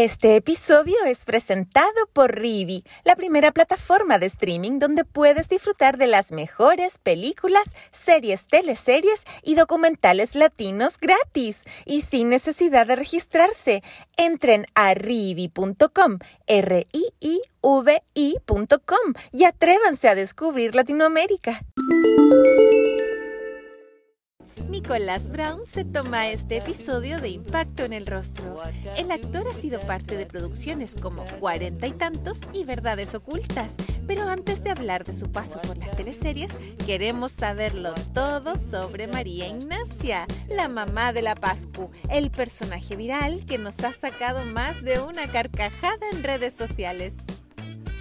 Este episodio es presentado por Rivi, la primera plataforma de streaming donde puedes disfrutar de las mejores películas, series, teleseries y documentales latinos gratis y sin necesidad de registrarse. Entren a rivi.com, r i i vi.com y atrévanse a descubrir Latinoamérica. Nicolás Brown se toma este episodio de Impacto en el Rostro. El actor ha sido parte de producciones como Cuarenta y Tantos y Verdades Ocultas, pero antes de hablar de su paso por las teleseries, queremos saberlo todo sobre María Ignacia, la mamá de la Pascu, el personaje viral que nos ha sacado más de una carcajada en redes sociales.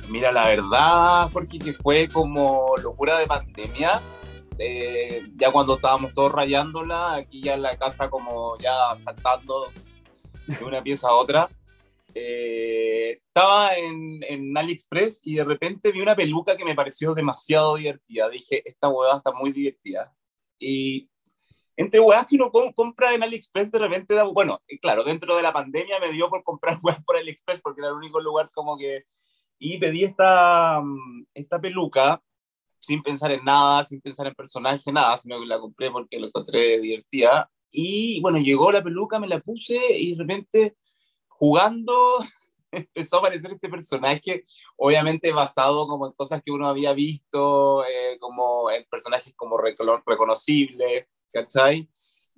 Mira, la verdad, porque que fue como locura de pandemia. Eh, ya cuando estábamos todos rayándola, aquí ya en la casa como ya saltando de una pieza a otra. Eh, estaba en, en, AliExpress y de repente vi una peluca que me pareció demasiado divertida. Dije, esta hueá está muy divertida. Y entre huevas que uno compra en AliExpress de repente, da, bueno, claro, dentro de la pandemia me dio por comprar huevas por AliExpress porque era el único lugar como que y pedí esta, mm, esta peluca sin pensar en nada, sin pensar en personaje, nada, sino que la compré porque la encontré divertida. Y bueno, llegó la peluca, me la puse y de repente jugando empezó a aparecer este personaje, obviamente basado como en cosas que uno había visto, eh, como en personajes como reconocibles, ¿cachai?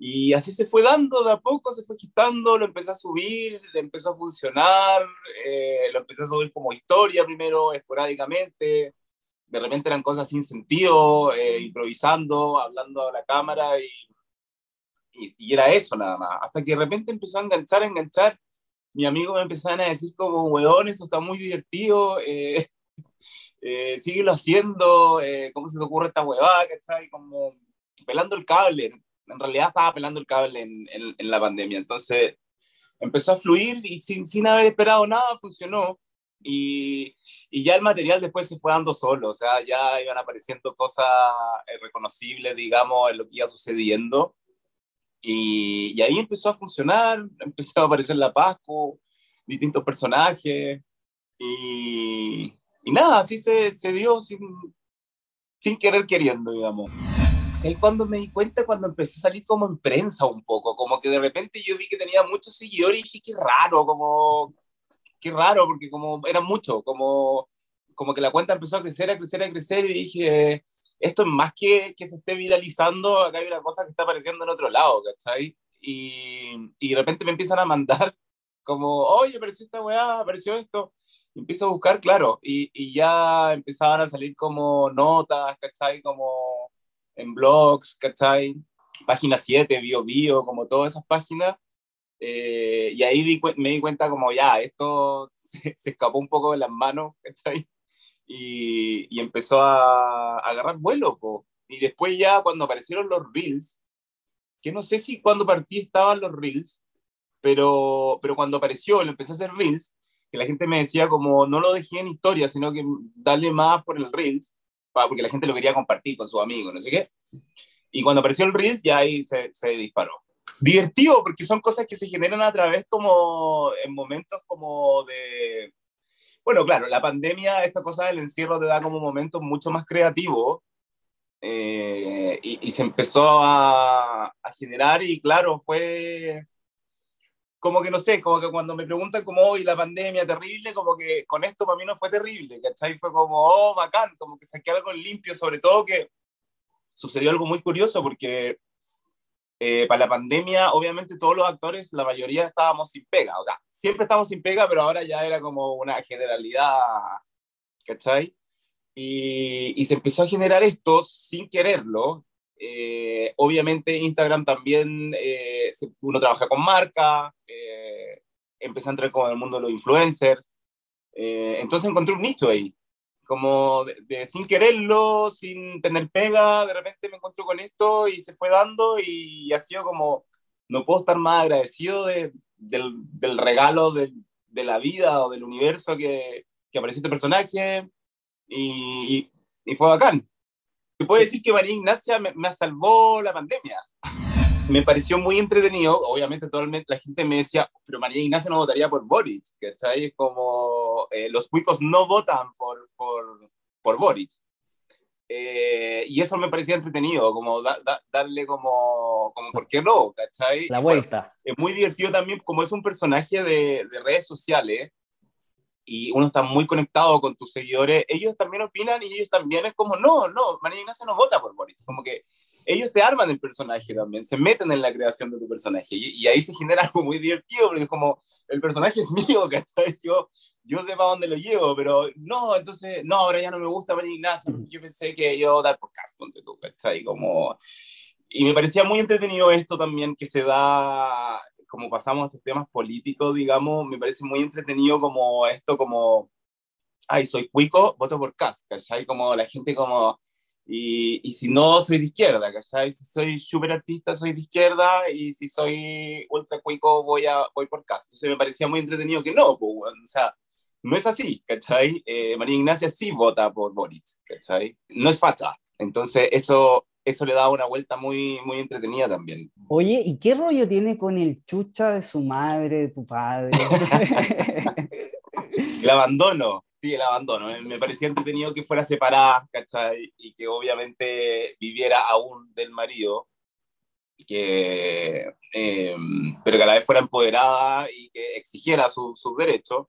Y así se fue dando, de a poco se fue gestando, lo empecé a subir, le empezó a funcionar, eh, lo empecé a subir como historia primero, esporádicamente, de repente eran cosas sin sentido, eh, improvisando, hablando a la cámara y, y, era eso nada más, hasta que de repente empezó a enganchar, a enganchar, mi amigo me empezaron a decir como, weón, esto está muy divertido, eh, eh síguelo haciendo, ¿cómo se te ocurre esta huevada, cachai? Como pelando el cable, en realidad estaba pelando el cable en, en, la pandemia. Entonces empezó a fluir y sin, sin haber esperado nada funcionó. Y, y, ya el material después se fue dando solo, o sea, ya iban apareciendo cosas eh, reconocibles, digamos, en lo que iba sucediendo. Y, y ahí empezó a funcionar, empezó a aparecer la Pascu, distintos personajes. Y, y nada, así se, se dio sin, sin querer queriendo, digamos ahí cuando me di cuenta? Cuando empecé a salir como en prensa un poco, como que de repente yo vi que tenía muchos seguidores y dije, qué raro, como, qué raro, porque como eran muchos, como, como que la cuenta empezó a crecer, a crecer, a crecer y dije, esto es más que que se esté viralizando, acá hay una cosa que está apareciendo en otro lado, ¿cachai? Y, y de repente me empiezan a mandar como, oye, apareció esta weá, apareció esto. Y empiezo a buscar, claro, y, y ya empezaban a salir como notas, ¿cachai? Como en blogs, ¿cachai? Página 7, Bio Bio, como todas esas páginas. Eh, y ahí me di cuenta como ya, esto se, escapó un poco de las manos, ¿cachai? Y, y empezó a, agarrar vuelo, Y después ya cuando aparecieron los Reels, que no sé si cuando partí estaban los Reels, pero, pero cuando apareció, lo empecé a hacer Reels, que la gente me decía como, no lo dejé en historia, sino que dale más por el Reels, porque la gente lo quería compartir con sus amigos, no sé qué. Y cuando apareció el Reels, ya ahí se, se disparó. Divertido, porque son cosas que se generan a través como en momentos como de... Bueno, claro, la pandemia, esta cosa del encierro te da como momentos mucho más creativos eh, y, y, se empezó a, a, generar y claro, fue como que no sé, como que cuando me preguntan como hoy la pandemia terrible, como que con esto para mí no fue terrible, ¿cachai? Fue como, oh, bacán, como que saqué algo limpio, sobre todo que sucedió algo muy curioso porque eh, para la pandemia, obviamente todos los actores, la mayoría estábamos sin pega, o sea, siempre estábamos sin pega, pero ahora ya era como una generalidad, ¿cachai? Y, se empezó a generar esto sin quererlo. Eh, obviamente Instagram también, eh, uno trabaja con marca, eh, empecé a entrar con el mundo de los influencers. entonces encontré un nicho ahí como de, sin quererlo, sin tener pega, de repente me encuentro con esto y se fue dando y, ha sido como, no puedo estar más agradecido de, del, del, regalo de, de, la vida o del universo que, que apareció este personaje y, y, fue bacán. Se puede decir que María Ignacia me, me salvó la pandemia me pareció muy entretenido. Obviamente, toda la gente me decía, pero María Ignacia no votaría por Boric, que está ahí como eh, los cuicos no votan por, por, por Boric. Eh, y eso me parecía entretenido, como darle como, como, ¿por qué no? ¿cachai? La vuelta. es muy divertido también, como es un personaje de, de, redes sociales y uno está muy conectado con tus seguidores, ellos también opinan y ellos también es como, no, no, María Ignacia no vota por Boric. Como que ellos te arman el personaje también, se meten en la creación de tu personaje y, ahí se genera algo muy divertido porque es como, el personaje es mío, ¿cachai? Yo, yo sé para dónde lo llevo, pero no, entonces, no, ahora ya no me gusta María Ignacia, yo pensé que yo dar por caso, tú, ¿cachai? Como... Y me parecía muy entretenido esto también que se da, como pasamos a estos temas políticos, digamos, me parece muy entretenido como esto, como, ay, soy cuico, voto por Cas, ¿cachai? Como la gente como y, y, si no, soy de izquierda, ¿cachai? Si soy súper artista, soy de izquierda, y si soy ultra cuico, voy, a, voy por cast. Entonces me parecía muy entretenido que no, pues, o sea, no es así, ¿cachai? Eh, María Ignacia sí vota por Boric, ¿cachai? No es facha. Entonces eso, eso le da una vuelta muy, muy entretenida también. Oye, ¿y qué rollo tiene con el chucha de su madre, de tu padre? el abandono sí, el abandono. Me parecía entretenido que fuera separada, ¿cachai? Y que obviamente viviera aún del marido, que, em, pero que a la vez fuera empoderada y que exigiera sus derechos.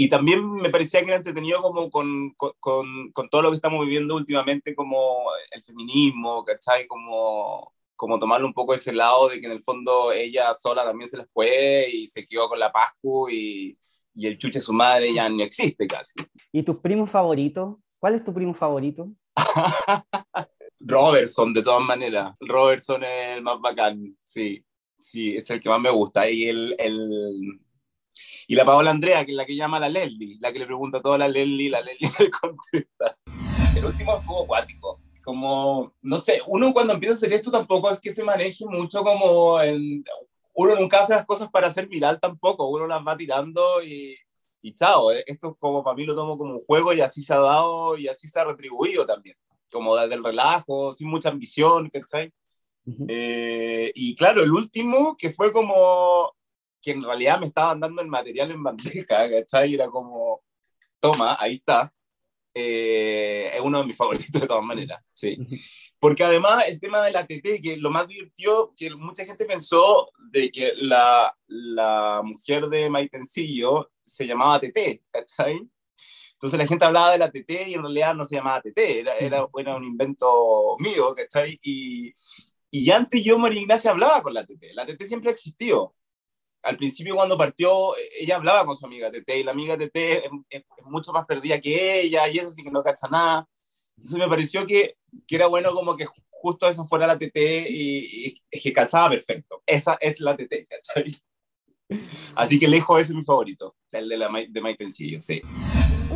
Y también me parecía que era entretenido como con, con, con, todo lo que estamos viviendo últimamente, como el feminismo, ¿cachai? Como, como tomarlo un poco ese lado de que en el fondo ella sola también se les fue y se quedó con la Pascu y, y el chuche su madre ya no existe casi. ¿Y tus primos favoritos? ¿Cuál es tu primo favorito? Robertson, de todas maneras. Robertson es el más bacán, sí. Sí, es el que más me gusta. Y, el, el... y la Paola Andrea, que es la que llama a la Leslie, la que le pregunta todo a la Leslie, la Leslie le contesta. El último fue acuático. Como, no sé, uno cuando empieza a hacer esto tampoco es que se maneje mucho como en uno nunca hace las cosas para ser viral tampoco, uno las va tirando y, y chao, eh, esto como para mí lo tomo como un juego y así se ha dado y así se ha retribuido también, como desde el relajo, sin mucha ambición, ¿cachai? Eh, y claro, el último que fue como que en realidad me estaban dando el material en bandeja, ¿cachai? Era como, toma, ahí está. Eh, es uno de mis favoritos de todas maneras, sí. Porque además el tema de la TT, que lo más divertido, que mucha gente pensó de que la, la mujer de Maitencillo se llamaba TT, ¿cachai? Entonces la gente hablaba de la TT y en realidad no se llamaba TT, era, era, un invento mío, ¿cachai? Y, y antes yo, María Ignacia, hablaba con la TT. La TT siempre existió. Al principio cuando partió, ella hablaba con su amiga TT y la amiga TT es, es mucho más perdida que ella y eso sí que no cacha nada. Entonces me pareció que, que era bueno como que justo eso fuera la TT y, y, que calzaba perfecto. Esa es la TT, ¿cachai? Así que lejos es mi favorito, el de, la, de Mike Tencillo, sí.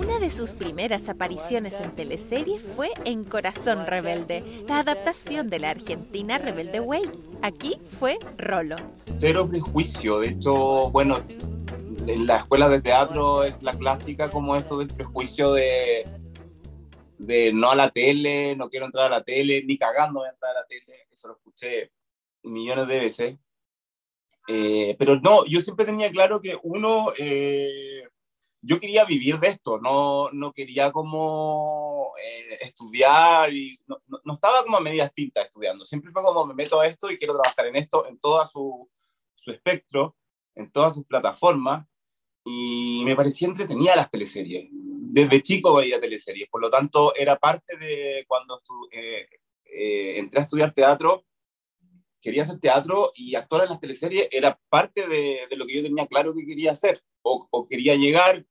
Una de sus primeras apariciones en teleserie fue en Corazón Rebelde, la adaptación de la argentina Rebelde Way. Aquí fue Rolo. Cero prejuicio, de hecho, bueno, en la escuela de teatro es la clásica como esto del prejuicio de de no a la tele, no quiero entrar a la tele, ni cagando voy a entrar a la tele, eso lo escuché millones de veces. Eh, pero no, yo siempre tenía claro que uno, eh, yo quería vivir de esto, no, no quería como eh, estudiar y no, no, estaba como a medias tintas estudiando, siempre fue como me meto a esto y quiero trabajar en esto, en todo su, su espectro, en todas sus plataformas y me parecía entretenida las teleseries desde chico veía teleseries, por lo tanto era parte de cuando eh, eh, entré a estudiar teatro, quería hacer teatro y actuar en las teleseries era parte de, de lo que yo tenía claro que quería hacer o, o, quería llegar.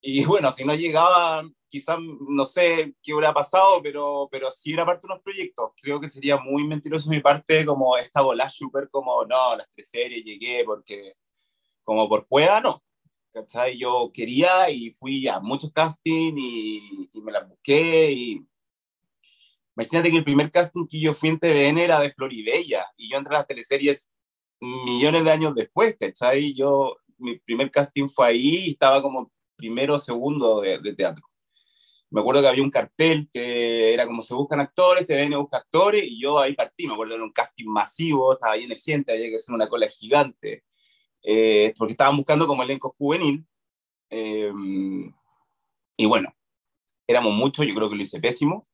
Y bueno, si no llegaba, quizás no sé qué hubiera pasado, pero, pero sí era parte de unos proyectos. Creo que sería muy mentiroso mi parte como esta bola súper como, no, las tres series llegué porque como por pueda, no. ¿Cachai? Yo quería y fui a muchos castings y, y me las busqué y imagínate que el primer casting que yo fui en TVN era de Floribella y yo entré a las teleseries millones de años después, ¿cachai? Yo, mi primer casting fue ahí y estaba como primero segundo de, de, teatro. Me acuerdo que había un cartel que era como se buscan actores, TVN busca actores, y yo ahí partí. Me acuerdo era un casting masivo, estaba lleno de gente, había que hacer una cola gigante, eh, porque estaban buscando como elenco juvenil. Eh, y bueno, éramos muchos, yo creo que lo hice pésimo.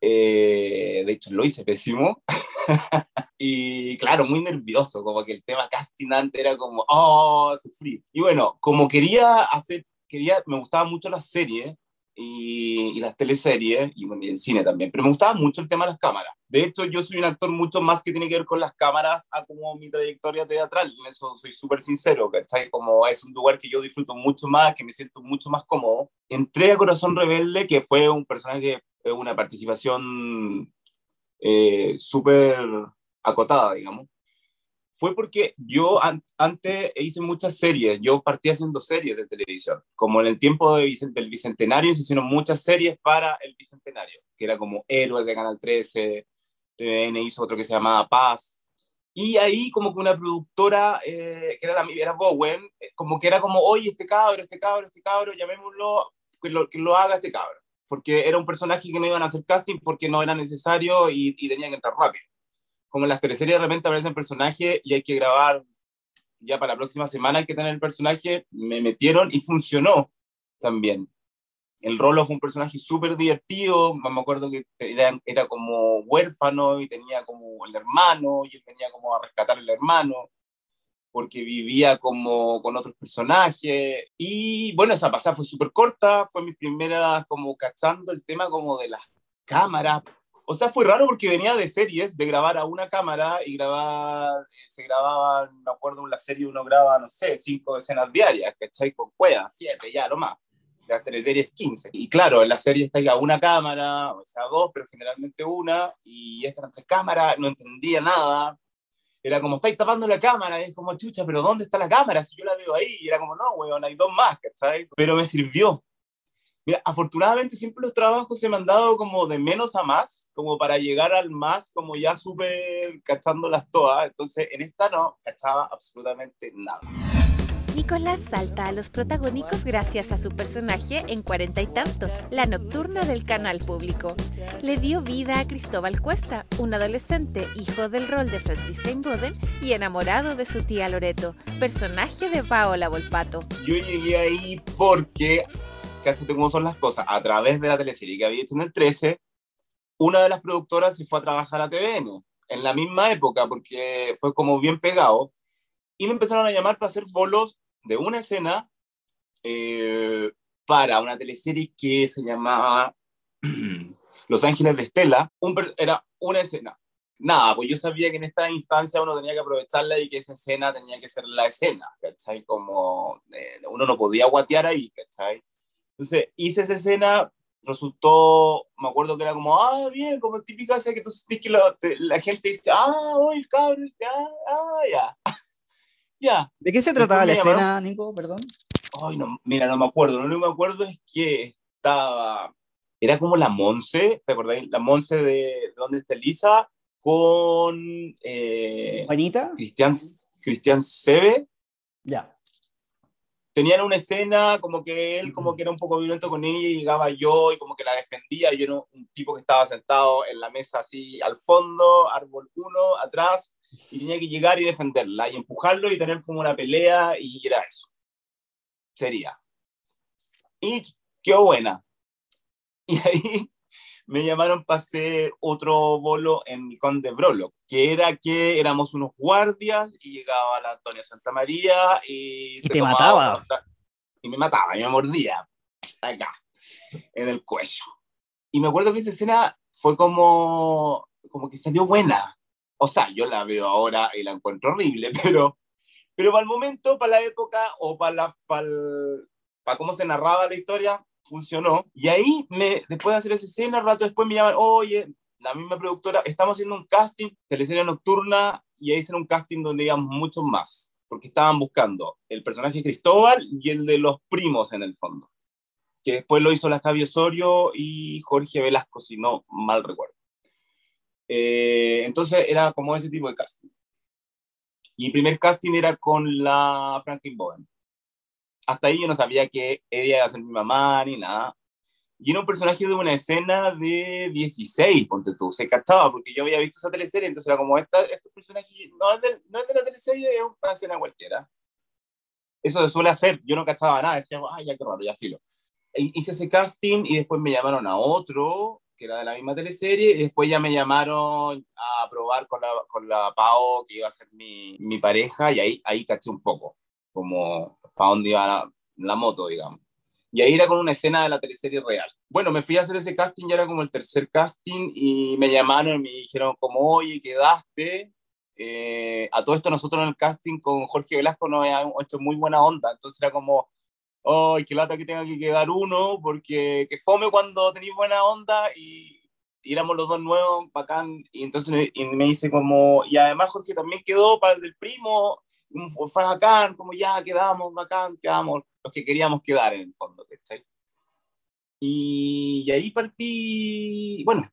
Eh, de hecho, lo hice pésimo. y claro, muy nervioso, como que el tema casting antes era como, oh, sufrir. Y bueno, como quería hacer, quería, me gustaba mucho la serie y, y, las teleseries y, bueno, y el cine también, pero me gustaba mucho el tema de las cámaras. De hecho, yo soy un actor mucho más que tiene que ver con las cámaras a como mi trayectoria teatral, en eso soy súper sincero, ¿cachai? Como es un lugar que yo disfruto mucho más, que me siento mucho más cómodo. Entré a Corazón Rebelde, que fue un personaje, una participación eh, súper acotada, digamos, fue porque yo an antes hice muchas series, yo partí haciendo series de televisión, como en el tiempo de del Bicentenario se hicieron muchas series para el Bicentenario, que era como Héroes de Canal 13, TVN hizo otro que se llamaba Paz, y ahí como que una productora, eh, que era, la, era Bowen, eh, como que era como, oye, este cabro, este cabro, este cabro, llamémoslo, que lo, que lo haga este cabro porque era un personaje que no iban a hacer casting porque no era necesario y, y tenían que entrar rápido. Como en las teleseries de repente aparecen personajes y hay que grabar ya para la próxima semana hay que tener el personaje, me metieron y funcionó también. El Rolo fue un personaje súper divertido, me acuerdo que era, era como huérfano y tenía como el hermano y él venía como a rescatar al hermano porque vivía como con otros personajes. Y bueno, esa pasada fue súper corta, fue mi primera como cachando el tema como de las cámaras. O sea, fue raro porque venía de series, de grabar a una cámara y grabar, eh, se grababan, me acuerdo en la serie uno graba, no sé, cinco escenas diarias, ¿cachai? Con cuevas, siete, ya, lo más. Las teleseries 15. Y claro, en la serie está ya una cámara, o sea, dos, pero generalmente una, y estas tres cámaras, no entendía nada era como, estáis tapando la cámara, es como, chucha, pero ¿dónde está la cámara? Si yo la veo ahí, y era como, no, weón, hay dos más, ¿cachai? Pero me sirvió. Mira, afortunadamente siempre los trabajos se me han dado como de menos a más, como para llegar al más, como ya súper cachándolas todas. Entonces, en esta no, cachaba absolutamente nada. Nicolás salta a los protagónicos gracias a su personaje en Cuarenta y Tantos, la nocturna del canal público. Le dio vida a Cristóbal Cuesta, un adolescente hijo del rol de Francisca Inboden y enamorado de su tía Loreto, personaje de Paola Volpato. Yo llegué ahí porque, cáchate cómo son las cosas, a través de la teleserie que había hecho en el 13, una de las productoras se fue a trabajar a TVN en la misma época porque fue como bien pegado y me empezaron a llamar para hacer bolos de una escena eh, para una teleserie que se llamaba Los Ángeles de Estela. Un, era una escena. Nada, pues yo sabía que en esta instancia uno tenía que aprovecharla y que esa escena tenía que ser la escena, ¿cachai? Como eh, uno no podía guatear ahí, ¿cachai? Entonces hice esa escena, resultó, me acuerdo que era como, ah, bien, como típica, o sea, que tú sentís que lo, te, la gente dice, ah, hoy el cabrón, ya, ah, ya. Ya. ¿De qué se trataba la escena, Nico? Perdón. Ay, no, mira, no me acuerdo. Lo único que me acuerdo es que estaba. Era como la Monse, ¿te acordáis? La Monse de, de donde está Elisa con. Eh, ¿Juanita? Cristian, Cristian Sebe. Ya. Tenían una escena como que él como que era un poco violento con ella y llegaba yo y como que la defendía. Yo era un tipo que estaba sentado en la mesa así al fondo, árbol uno, atrás, y tenía que llegar y defenderla y empujarlo y tener como una pelea y era eso. Sería. Y quedó buena. Y ahí me llamaron para hacer otro bolo en Conde Brolo, que era que éramos unos guardias y llegaba la Antonia Santa María y... Y te mataba. Y me mataba, y me mordía. Acá, en el cuello. Y me acuerdo que esa escena fue como, como que salió buena o sea, yo la veo ahora y la encuentro horrible, pero, pero para el momento, para la época o para, la, para, para cómo se narraba la historia, funcionó. Y ahí, me, después de hacer esa escena, rato después me llaman, oye, la misma productora, estamos haciendo un casting, teleserie nocturna, y ahí hicieron un casting donde digamos muchos más, porque estaban buscando el personaje Cristóbal y el de los primos en el fondo, que después lo hizo la Javi Osorio y Jorge Velasco, si no mal recuerdo. Eh, entonces era como ese tipo de casting. Y el primer casting era con la Franklin Bowen. Hasta ahí yo no sabía que ella iba a ser mi mamá ni nada. Y era un personaje de una escena de 16, ponte tú, se cachaba, porque yo había visto esa teleserie, entonces era como, esta, este personaje no es, de, no es de la teleserie, es una escena cualquiera. Eso se suele hacer, yo no cachaba nada, decía, ay, ya qué raro, ya filo. Hice ese casting y después me llamaron a otro, que era de la misma teleserie, y después ya me llamaron a probar con la, con la Pao, que iba a ser mi, mi pareja, y ahí, ahí caché un poco, como para dónde iba la, la moto, digamos. Y ahí era con una escena de la teleserie real. Bueno, me fui a hacer ese casting, ya era como el tercer casting, y me llamaron y me dijeron como, oye, quedaste. Eh, a todo esto nosotros en el casting con Jorge Velasco nos habíamos hecho muy buena onda, entonces era como, ay, qué lata que tenga que quedar uno, porque que fome cuando tenéis buena onda y, éramos los dos nuevos, bacán, y entonces y me dice como, y además Jorge también quedó para el del primo, fue bacán, como ya quedamos, bacán, quedamos los que queríamos quedar en el fondo, ¿cachai? Y, y ahí partí, bueno,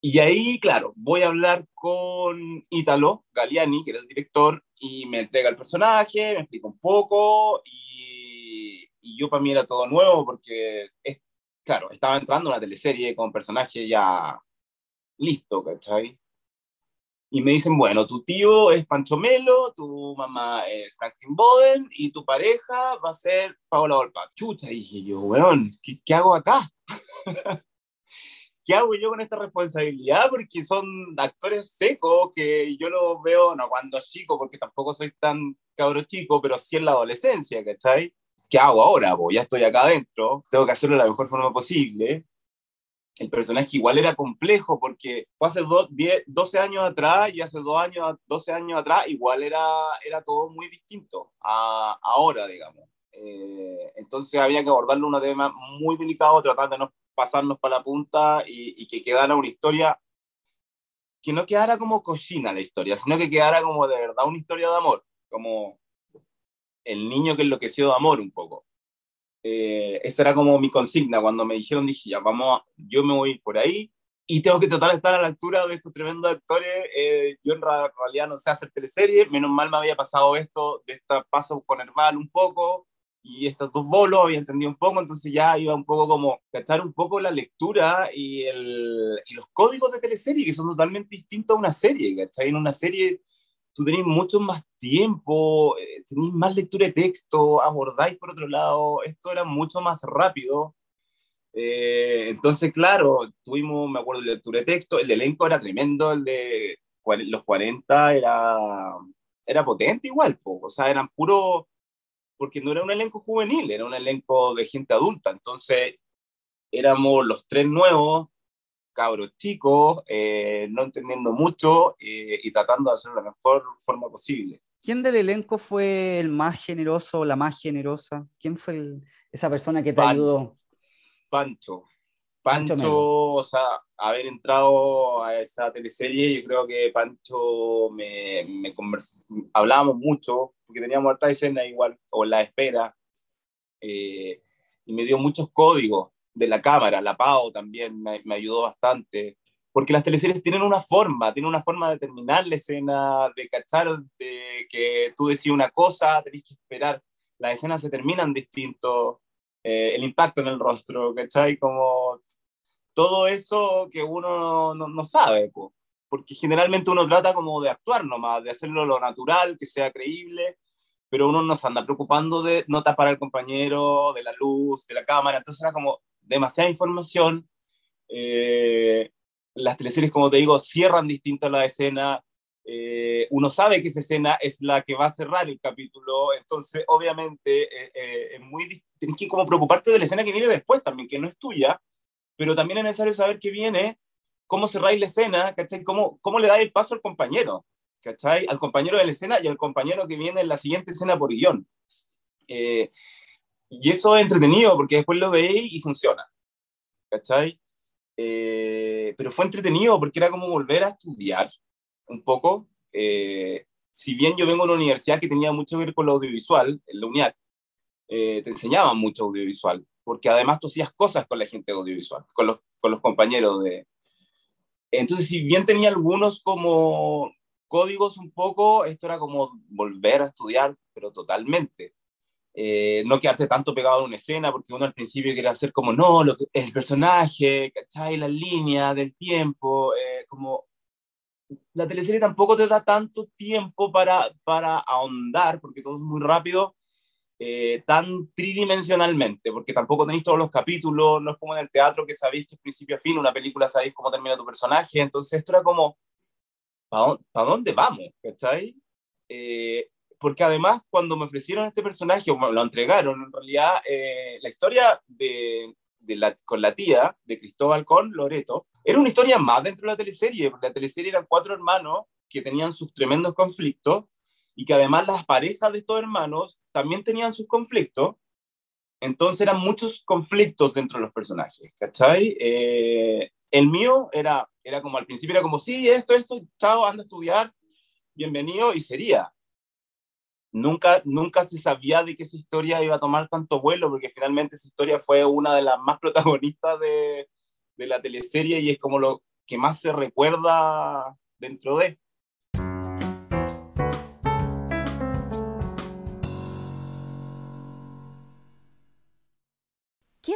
y ahí, claro, voy a hablar con Italo Galiani, que era el director, y me entrega el personaje, me explica un poco, y, y yo para mí era todo nuevo, porque, es, claro, estaba entrando una teleserie con personaje ya listo, ¿cachai? Y me dicen, bueno, tu tío es Pancho Melo, tu mamá es Franklin Boden y tu pareja va a ser Paola Volpato. Chucha, dije yo, weón, ¿qué, qué hago acá? ¿Qué hago yo con esta responsabilidad? Porque son actores secos que yo los veo, no cuando chico, porque tampoco soy tan cabro chico, pero sí en la adolescencia, ¿cachai? ¿Qué hago ahora? Pues ya estoy acá adentro, tengo que hacerlo de la mejor forma posible el personaje igual era complejo porque fue hace do, 10, 12 años atrás y hace dos años, 12 años atrás igual era, era todo muy distinto a ahora, digamos. Eh, entonces había que abordarlo un tema muy delicado, tratar de no pasarnos para la punta y, y, que quedara una historia que no quedara como cochina la historia, sino que quedara como de verdad una historia de amor, como el niño que enloqueció de amor un poco eh, esa era como mi consigna. Cuando me dijeron, dije, ya, vamos, yo me voy por ahí y tengo que tratar de estar a la altura de estos tremendos actores. Eh, yo en realidad no sé hacer teleserie, menos mal me había pasado esto, de este paso con Hermal un poco, y estos dos bolos había entendido un poco, entonces ya iba un poco como cachar un poco la lectura y, el, y los códigos de teleserie, que son totalmente distintos a una serie, ¿cachai? En una serie tú tenés mucho más tiempo, eh, tenéis más lectura de texto, abordáis por otro lado, esto era mucho más rápido. Eh, entonces, claro, tuvimos, me acuerdo, lectura de texto, el elenco era tremendo, el de los 40 era, era potente igual, po. o sea, eran puro, porque no era un elenco juvenil, era un elenco de gente adulta, entonces éramos los tres nuevos, cabros chicos, eh, no entendiendo mucho eh, y tratando de hacerlo de la mejor forma posible. ¿Quién del elenco fue el más generoso o la más generosa? ¿Quién fue el, esa persona que te Pan, ayudó? Pancho. Pancho, o sea, haber entrado a esa teleserie, yo creo que Pancho me, me conversó, hablábamos mucho, porque teníamos harta escena igual, o la espera, eh, y me dio muchos códigos de la cámara, la PAO también me, me, ayudó bastante, porque las teleseries tienen una forma, tienen una forma de terminar la escena, de cachar, de que tú decís una cosa, tenés que esperar, las escenas se terminan distinto, eh, el impacto en el rostro, ¿cachai? Como todo eso que uno no, sabe, po. porque generalmente uno trata como de actuar nomás, de hacerlo lo natural, que sea creíble, pero uno no se anda preocupando de no tapar al compañero, de la luz, de la cámara, entonces era como, demasiada información. Eh, las teleseries, como te digo, cierran distinto la escena. Eh, uno sabe que esa escena es la que va a cerrar el capítulo, entonces obviamente eh, eh muy tienes que como preocuparte de la escena que viene después también, que no es tuya, pero también es necesario saber qué viene, cómo cerráis la escena, ¿cachai? Cómo, cómo le da el paso al compañero, ¿cachai? Al compañero de la escena y al compañero que viene en la siguiente escena por guion. Eh, y eso es entretenido porque después lo veis y funciona. ¿Cachai? Eh, pero fue entretenido porque era como volver a estudiar un poco. Eh, si bien yo vengo de una universidad que tenía mucho que ver con lo audiovisual, en la UNIAC, eh, te enseñaban mucho audiovisual, porque además tú hacías cosas con la gente audiovisual, con los, con los compañeros de... Entonces, si bien tenía algunos como códigos un poco, esto era como volver a estudiar, pero totalmente. Eh, no quedarte tanto pegado a una escena, porque uno al principio quiere hacer como, no, lo el personaje, ¿cachai? La línea del tiempo, eh, como la teleserie tampoco te da tanto tiempo para, para ahondar, porque todo es muy rápido, eh, tan tridimensionalmente, porque tampoco tenéis todos los capítulos, no es como en el teatro que sabéis que es principio a fin, una película sabéis cómo termina tu personaje, entonces esto era como, ¿para dónde vamos? ¿Cachai? Eh, porque además cuando me ofrecieron este personaje, o me lo entregaron, en realidad eh, la historia de, de la, con la tía de Cristóbal con Loreto era una historia más dentro de la teleserie, porque la teleserie eran cuatro hermanos que tenían sus tremendos conflictos y que además las parejas de estos hermanos también tenían sus conflictos. Entonces eran muchos conflictos dentro de los personajes, ¿cachai? Eh, el mío era, era como al principio era como, sí, esto, esto, chao, anda a estudiar, bienvenido, y sería nunca, nunca se sabía de que esa historia iba a tomar tanto vuelo, porque finalmente esa historia fue una de las más protagonistas de, de la teleserie y es como lo que más se recuerda dentro de.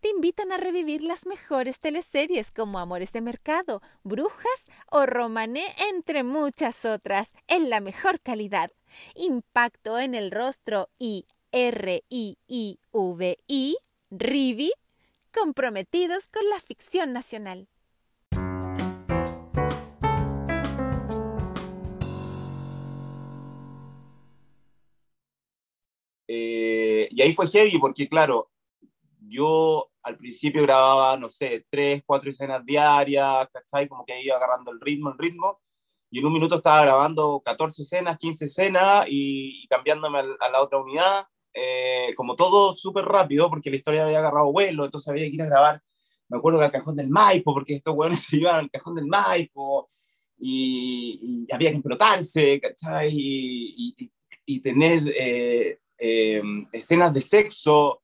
te invitan a revivir las mejores teleseries como Amores de Mercado, Brujas o Romané, entre muchas otras, en la mejor calidad. Impacto en el rostro y R-I-I-V-I, Rivi, comprometidos con la ficción nacional. Eh, y ahí fue heavy porque, claro, yo al principio grababa, no sé, tres, cuatro escenas diarias, ¿cachai? Como que iba agarrando el ritmo, el ritmo, y en un minuto estaba grabando 14 escenas, 15 escenas y, cambiándome a, la otra unidad, eh, como todo súper rápido, porque la historia había agarrado vuelo, entonces había que ir a grabar, me acuerdo que al cajón del Maipo, porque estos hueones se iban al cajón del Maipo, y, había que explotarse, ¿cachai? Y, y tener eh, eh, escenas de sexo,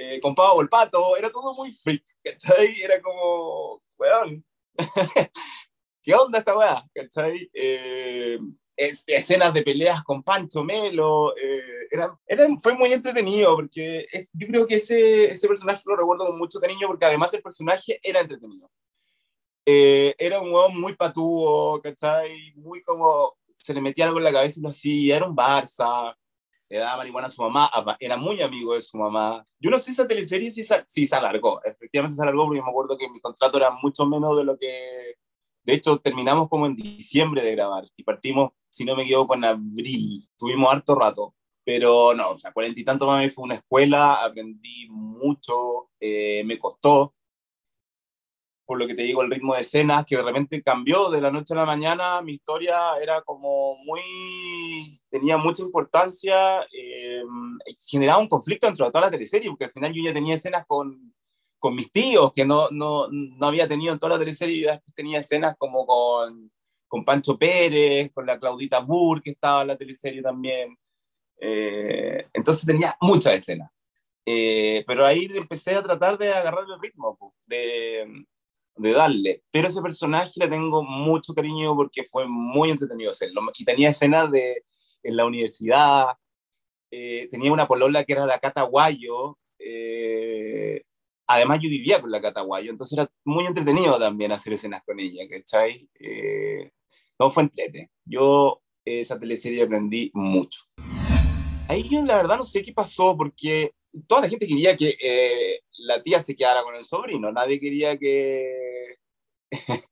eh, con Pavo el Pato, era todo muy freak, ¿cachai? Era como, weón, ¿qué onda esta weá? ¿cachai? Eh, escenas de peleas con Pancho Melo, eh, era, fue muy entretenido, porque yo creo que ese, ese personaje lo recuerdo con mucho cariño, porque además el personaje era entretenido. Eh, era un weón muy patúo, ¿cachai? Muy como, se le metía algo en la cabeza y lo hacía, era un Barça, le daba marihuana a su mamá, era muy amigo de su mamá. Yo no sé esa teleserie si, si se alargó, efectivamente se alargó porque me acuerdo que mi contrato era mucho menos de lo que... De hecho, terminamos como en diciembre de grabar y partimos, si no me equivoco, en abril. Tuvimos harto rato, pero no, o sea, cuarenta y tanto más fue una escuela, aprendí mucho, eh, me costó, por lo que te digo, el ritmo de escenas, que de repente cambió de la noche a la mañana, mi historia era como muy, tenía mucha importancia, eh, generaba un conflicto dentro de toda la teleserie, porque al final yo ya tenía escenas con, con mis tíos, que no, no, no, había tenido en toda la teleserie, y después tenía escenas como con, con Pancho Pérez, con la Claudita Burr, que estaba en la teleserie también. Eh, entonces tenía muchas escenas. Eh, pero ahí empecé a tratar de agarrar el ritmo, de, de darle. Pero ese personaje le tengo mucho cariño porque fue muy entretenido hacerlo. Y tenía escenas de, en la universidad, eh, tenía una polola que era la Cata Guayo. Eh, además, yo vivía con la Cata Guayo, entonces era muy entretenido también hacer escenas con ella, ¿cachai? Eh, no fue entrete. Yo esa teleserie aprendí mucho. Ahí yo la verdad no sé qué pasó porque toda la gente quería que la tía se quedara con el sobrino, nadie quería que,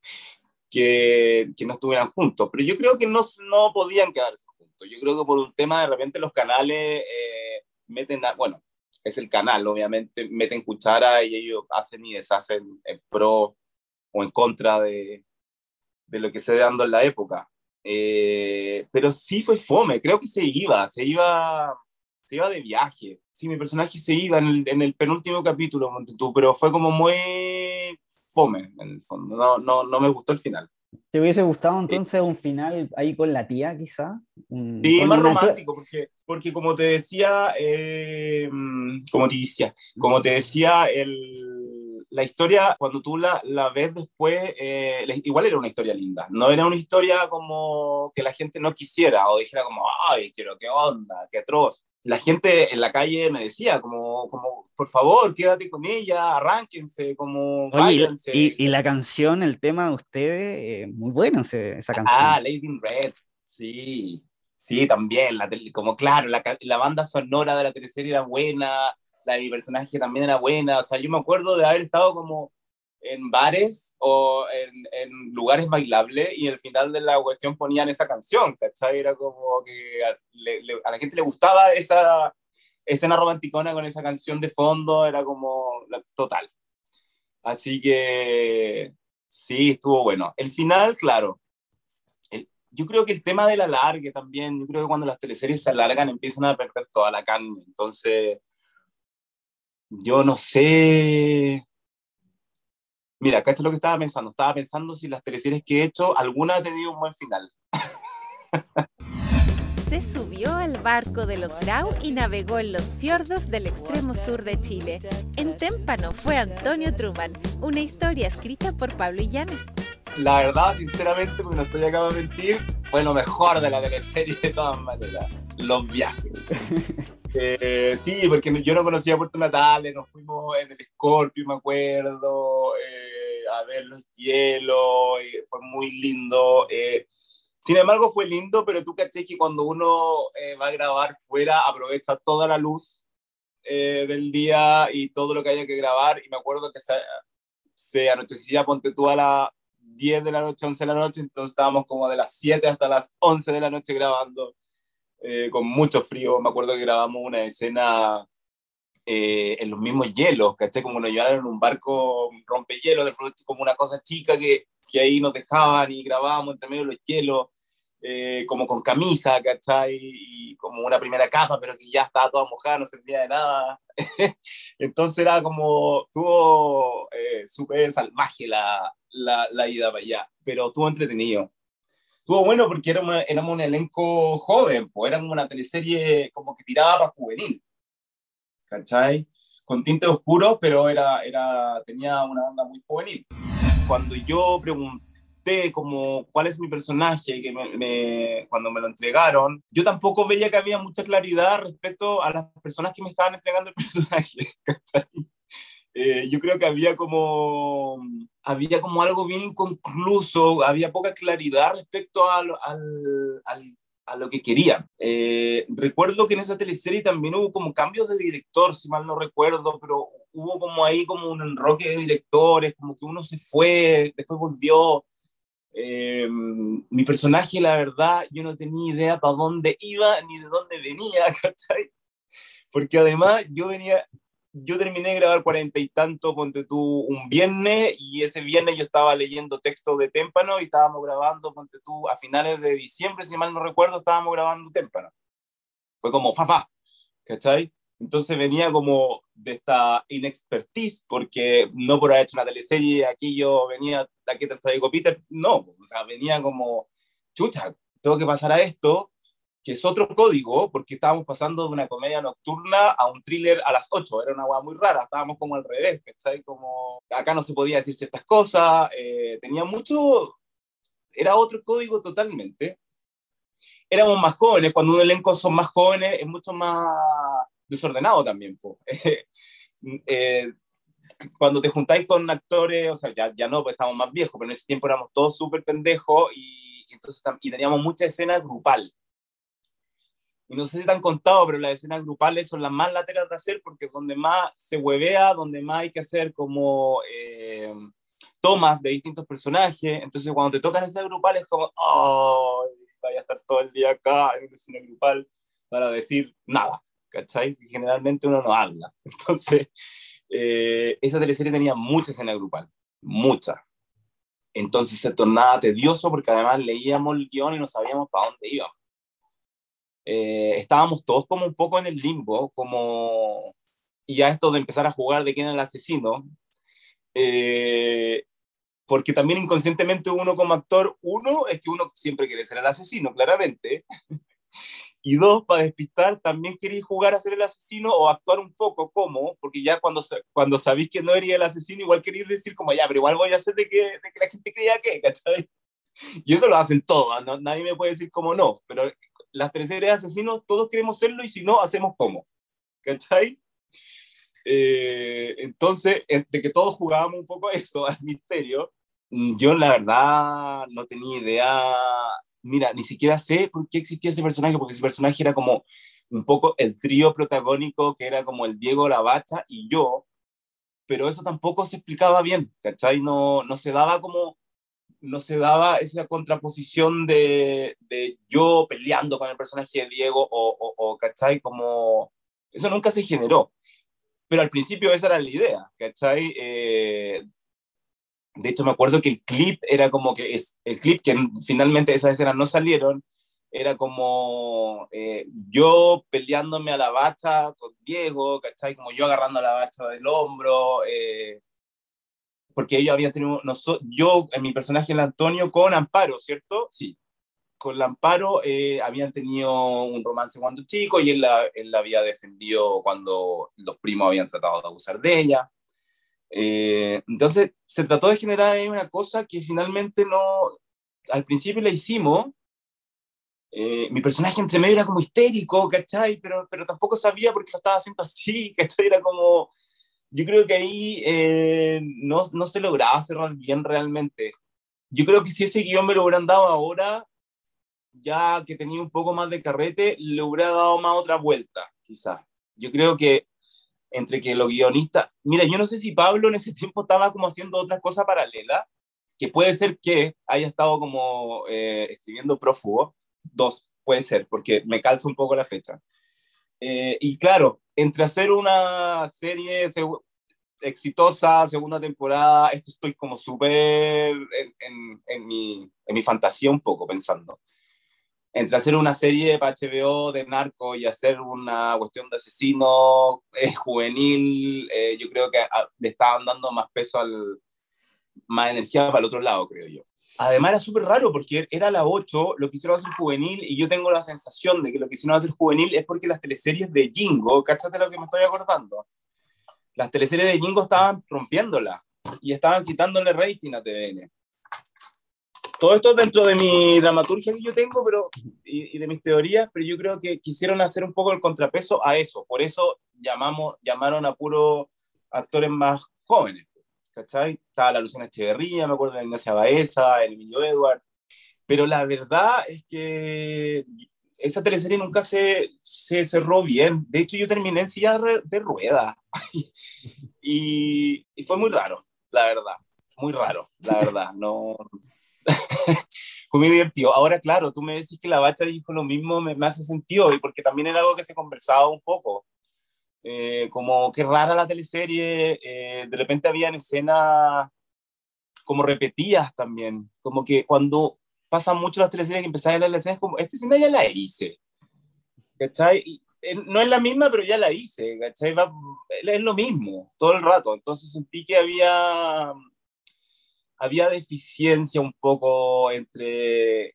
que, que, no estuvieran juntos. Pero yo creo que no, no podían quedarse juntos. Yo creo que por un tema de repente los canales eh, meten, bueno, es el canal, obviamente, meten cuchara y ellos hacen y deshacen en pro o en contra de, de lo que se ve dando en la época. Eh, pero sí fue fome, creo que se iba, se iba, se iba de viaje. Sí, mi personaje se iba en el, en el penúltimo capítulo, pero fue como muy fome, en el fondo. No, no, no me gustó el final. ¿Te hubiese gustado entonces un final ahí con la tía, quizá? Sí, más romántico, porque, porque como te decía, eh, como te decía, como te decía, el, la historia, cuando tú la, la ves después, eh, igual era una historia linda, no era una historia como que la gente no quisiera o dijera como, ay, quiero, qué onda, qué atroz la gente en la calle me decía, como, como por favor, quédate con ella, arránquense, como váyanse. Y, la canción, el tema de ustedes, eh, muy bueno esa canción. Ah, Lady in Red, sí, sí, también, la, como claro, la, la, banda sonora de la tercera era buena, la de mi personaje también era buena, o sea, yo me acuerdo de haber estado como en bares o en, en, lugares bailables y al final de la cuestión ponían esa canción, ¿cachai? Era como que a, la gente le gustaba esa escena romanticona con esa canción de fondo, era como total. Así que sí, estuvo bueno. El final, claro. yo creo que el tema del alargue también, yo creo que cuando las teleseries se alargan empiezan a perder toda la carne. Entonces, yo no sé Mira, acá es lo que estaba pensando. Estaba pensando si las teleseries que he hecho, alguna ha tenido un buen final. Se subió al barco de los Grau y navegó en los fiordos del extremo sur de Chile. En Témpano fue Antonio Truman, una historia escrita por Pablo Illanes. La verdad, sinceramente, porque no estoy acá de mentir, fue lo mejor de la teleserie de todas maneras. Los viajes. Eh, sí, porque yo no conocía Puerto Natales, nos fuimos en el Scorpio, me acuerdo, eh, a ver los hielos, fue muy lindo. Eh, sin embargo, fue lindo, pero tú caché que cuando uno va a grabar fuera, aprovecha toda la luz del día y todo lo que haya que grabar. Y me acuerdo que se, anochecía, ponte tú a las 10 de la noche, 11 de la noche, entonces estábamos como de las 7 hasta las 11 de la noche grabando eh, con mucho frío. Me acuerdo que grabamos una escena eh, en los mismos hielos, ¿cachai? Como nos llevaron en un barco rompehielo, como una cosa chica que, que ahí nos dejaban y grabábamos entre medio de los hielos. Eh, como con camisa, ¿cachai? Y como una primera capa, pero que ya estaba toda mojada, no servía de nada. Entonces era como, estuvo súper salvaje la, la, la, ida para allá, pero estuvo entretenido estuvo bueno porque éramos, un elenco joven, pues éramos una teleserie como que tiraba para juvenil, ¿cachai? Con tintes oscuros, pero era, era, tenía una onda muy juvenil. Cuando yo pregunté como cuál es mi personaje, que me, cuando me lo entregaron, yo tampoco veía que había mucha claridad respecto a las personas que me estaban entregando el personaje, ¿cachai? Eh, yo creo que había como, había como algo bien inconcluso, había poca claridad respecto a, al, al, a lo que querían. Eh, recuerdo que en esa teleserie también hubo como cambios de director, si mal no recuerdo, pero hubo como ahí como un enroque de directores, como que uno se fue, después volvió. Eh, mi personaje, la verdad, yo no tenía idea para dónde iba ni de dónde venía, ¿cachai? Porque además yo venía, yo terminé de grabar cuarenta y tanto, ponte tú, un viernes, y ese viernes yo estaba leyendo texto de Témpano y estábamos grabando, ponte tú, a finales de diciembre, si mal no recuerdo, estábamos grabando Témpano. Fue como, fa, fa, ¿cachai? Entonces venía como de esta inexpertise, porque no por haber hecho una teleserie, aquí yo venía, aquí te traigo Peter, no, o sea, venía como, chucha, tengo que pasar a esto, que es otro código, porque estábamos pasando de una comedia nocturna a un thriller a las 8, era una hueá muy rara, estábamos como al revés, ¿sabes? Como acá no se podía decir ciertas cosas, eh, tenía mucho, era otro código totalmente. Éramos más jóvenes, cuando un elenco son más jóvenes es mucho más desordenado también. eh, cuando te juntáis con actores, o sea, ya, ya no, pues estamos más viejos, pero en ese tiempo éramos todos súper pendejos y, entonces, y teníamos mucha escena grupal y no sé si te han contado, pero las escenas grupales son las más laterales de hacer porque es donde más se huevea, donde más hay que hacer como eh, tomas de distintos personajes, entonces cuando te tocan esas grupales es como, oh, vaya a estar todo el día acá en una escena grupal para decir nada, ¿cachai? Generalmente uno no habla. Entonces, eh, esa teleserie tenía mucha escena grupal, mucha. Entonces se tornaba tedioso porque además leíamos el guion y no sabíamos para dónde íbamos. Eh, estábamos todos como un poco en el limbo, como y ya esto de empezar a jugar de quién era el asesino, eh, porque también inconscientemente uno como actor, uno es que uno siempre quiere ser el asesino, claramente, y dos, para despistar, también queréis jugar a ser el asesino o actuar un poco como, porque ya cuando, cuando sabéis que no eres el asesino, igual queréis decir como, ya, pero igual voy a hacer de que, de que la gente crea que, ¿cachai? Y eso lo hacen todos, ¿no? nadie me puede decir como no, pero las de asesinos, todos queremos serlo y si no, hacemos como, ¿cachai? Eh, entonces, entre que todos jugábamos un poco eso, al misterio, mm, yo la verdad no tenía idea, mira, ni siquiera sé por qué existía ese personaje, porque ese personaje era como un poco el trío protagónico, que era como el Diego La Bacha y yo, pero eso tampoco se explicaba bien, ¿cachai? No, no se daba como, no se daba esa contraposición de, de yo peleando con el personaje de Diego o, o, o, ¿cachai? Como, eso nunca se generó pero al principio esa era la idea, ¿cachai? Eh, de hecho, me acuerdo que el clip era como que es el clip que finalmente esas escenas no salieron, era como eh, yo peleándome a la bacha con Diego, ¿cachai? Como yo agarrando la bacha del hombro, eh, porque ellos habían tenido, yo en mi personaje el Antonio con Amparo, ¿cierto? Sí, con Lamparo eh, habían tenido un romance cuando chico y él la, él la, había defendido cuando los primos habían tratado de abusar de ella. Eh, entonces se trató de generar una cosa que finalmente no, al principio la hicimos. Eh, mi personaje entre medio era como histérico, ¿cachai? Pero, pero tampoco sabía por qué lo estaba haciendo así, ¿cachai? Era como, yo creo que ahí no, no se lograba cerrar bien realmente. Yo creo que si ese guion me lo hubieran dado ahora, ya que tenía un poco más de carrete, le hubiera dado más otra vuelta, quizás. Yo creo que entre que los guionistas, mira, yo no sé si Pablo en ese tiempo estaba como haciendo otra cosa paralela, que puede ser que haya estado como eh, escribiendo prófugo, dos, puede ser, porque me calza un poco la fecha. Eh, y claro, entre hacer una serie exitosa, segunda temporada, esto estoy como súper en, en, en, mi, en mi fantasía un poco pensando entre hacer una serie para HBO de narco y hacer una cuestión de asesino eh, juvenil, eh, yo creo que ah, le estaban dando más peso al, más energía para el otro lado, creo yo. Además era súper raro porque era la 8, lo que hicieron hacer juvenil, y yo tengo la sensación de que lo que hicieron hacer juvenil es porque las teleseries de Jingo, cáchate lo que me estoy acordando, las teleseries de Jingo estaban rompiéndola y estaban quitándole rating a TVN todo esto dentro de mi dramaturgia que yo tengo pero, y, de mis teorías, pero yo creo que quisieron hacer un poco el contrapeso a eso. Por eso llamamos, llamaron a puros actores más jóvenes. ¿Cachai? Estaba la Luciana Echeverría, me acuerdo de Ignacia Baeza, el Emilio Edward. Pero la verdad es que esa teleserie nunca se, se cerró bien. De hecho, yo terminé en silla de rueda. y, y fue muy raro, la verdad. Muy raro, la verdad. No, fue muy divertido. Ahora, claro, tú me decís que la bacha dijo lo mismo, me, hace sentido, y porque también era algo que se conversaba un poco. Eh, como qué rara la teleserie, eh, de repente habían escenas como repetidas también, como que cuando pasan mucho las teleseries que empezaban a las escenas como, esta escena ya la hice, ¿cachai? no es la misma, pero ya la hice, ¿cachai? es lo mismo todo el rato, entonces sentí que había había deficiencia un poco entre,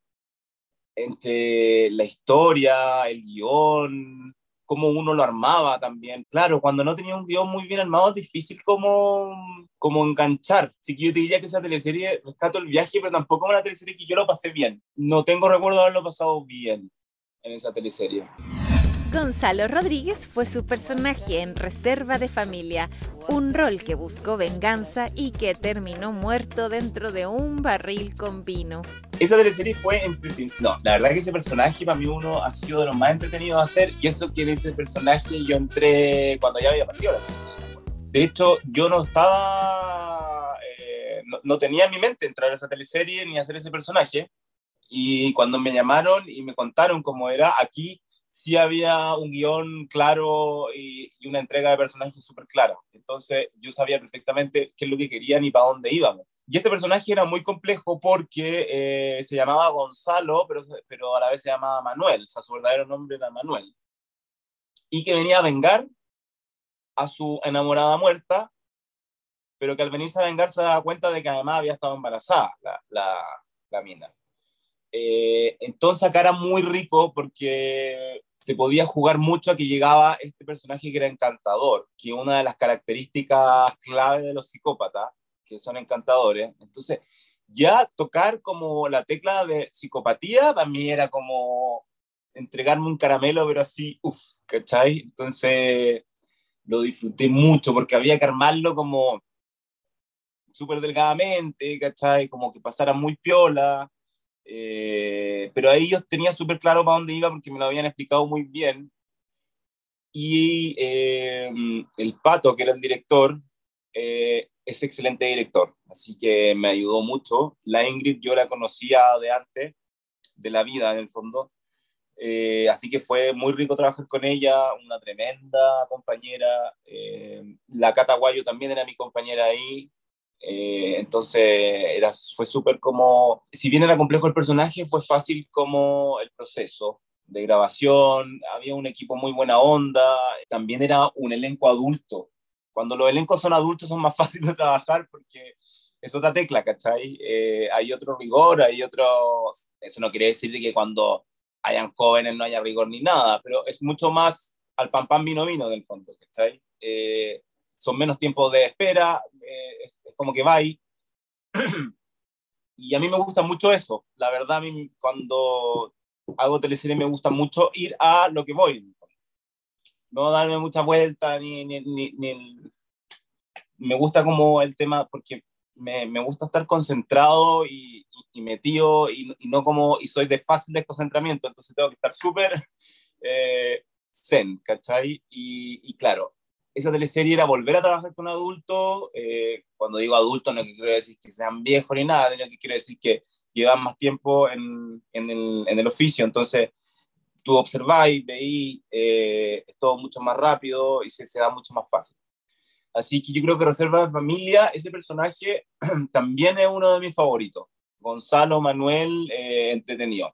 entre la historia, el guion, cómo uno lo armaba también. Claro, cuando no tenía un guion muy bien armado es difícil como, como enganchar. Así que yo te diría que esa teleserie, rescato el viaje, pero tampoco es una teleserie que yo lo pasé bien. No tengo recuerdo de haberlo pasado bien en esa teleserie. Gonzalo Rodríguez fue su personaje en Reserva de Familia, un rol que buscó venganza y que terminó muerto dentro de un barril con vino. Esa teleserie fue entretenida. No, la verdad que ese personaje para mí uno ha sido de los más entretenidos de hacer y eso que en ese personaje yo entré cuando ya había partido la De hecho, yo no estaba, eh, no, no, tenía en mi mente entrar a esa teleserie ni hacer ese personaje. Y cuando me llamaron y me contaron cómo era, aquí sí había un guion claro y, una entrega de personajes súper clara. Entonces yo sabía perfectamente qué es lo que querían y para dónde íbamos. Y este personaje era muy complejo porque eh, se llamaba Gonzalo, pero, a la vez se llamaba Manuel, o sea, su verdadero nombre era Manuel. Y que venía a vengar a su enamorada muerta, pero que al venirse a vengar se daba cuenta de que además había estado embarazada la mina. Eh, entonces acá era muy rico porque se podía jugar mucho a que llegaba este personaje que era encantador, que una de las características clave de los psicópatas, que son encantadores, entonces ya tocar como la tecla de psicopatía para mí era como entregarme un caramelo, pero así, uff, ¿cachai? Entonces lo disfruté mucho porque había que armarlo como súper delgadamente, ¿cachai? Como que pasara muy piola, eh, pero ahí yo tenía súper claro para dónde iba porque me lo habían explicado muy bien. Y eh, el Pato, que era el director, eh, es excelente director, así que me ayudó mucho. La Ingrid yo la conocía de antes, de la vida en el fondo, eh, así que fue muy rico trabajar con ella, una tremenda compañera. Eh, la Cata Guayo también era mi compañera ahí, eh, entonces era, fue súper como, si bien era complejo el personaje, fue fácil como el proceso de grabación, había un equipo muy buena onda, también era un elenco adulto. Cuando los elencos son adultos son más fáciles de trabajar porque es otra tecla, ¿cachai? Eh, hay otro rigor, hay otro... Eso no quiere decir que cuando hayan jóvenes no haya rigor ni nada, pero es mucho más al pan pan vino vino del fondo, ¿cachai? Eh, son menos tiempos de espera, eh, como que va y a mí me gusta mucho eso. La verdad, a mí cuando hago teleserie me gusta mucho ir a lo que voy. No darme mucha vuelta, ni, ni, ni, ni, Me gusta como el tema, porque me, me gusta estar concentrado y, y metido, y, y, no como, y soy de fácil desconcentramiento, entonces tengo que estar súper eh, zen, ¿cachai? Y, y claro, esa teleserie era volver a trabajar con adultos. Eh, cuando digo adultos, no quiero decir que sean viejos ni nada, sino que quiero decir que llevan más tiempo en, en, el, en el, oficio. Entonces, tú observáis, veís, eh, es todo mucho más rápido y se, se, da mucho más fácil. Así que yo creo que Reserva de Familia, ese personaje también es uno de mis favoritos. Gonzalo Manuel, eh, entretenido.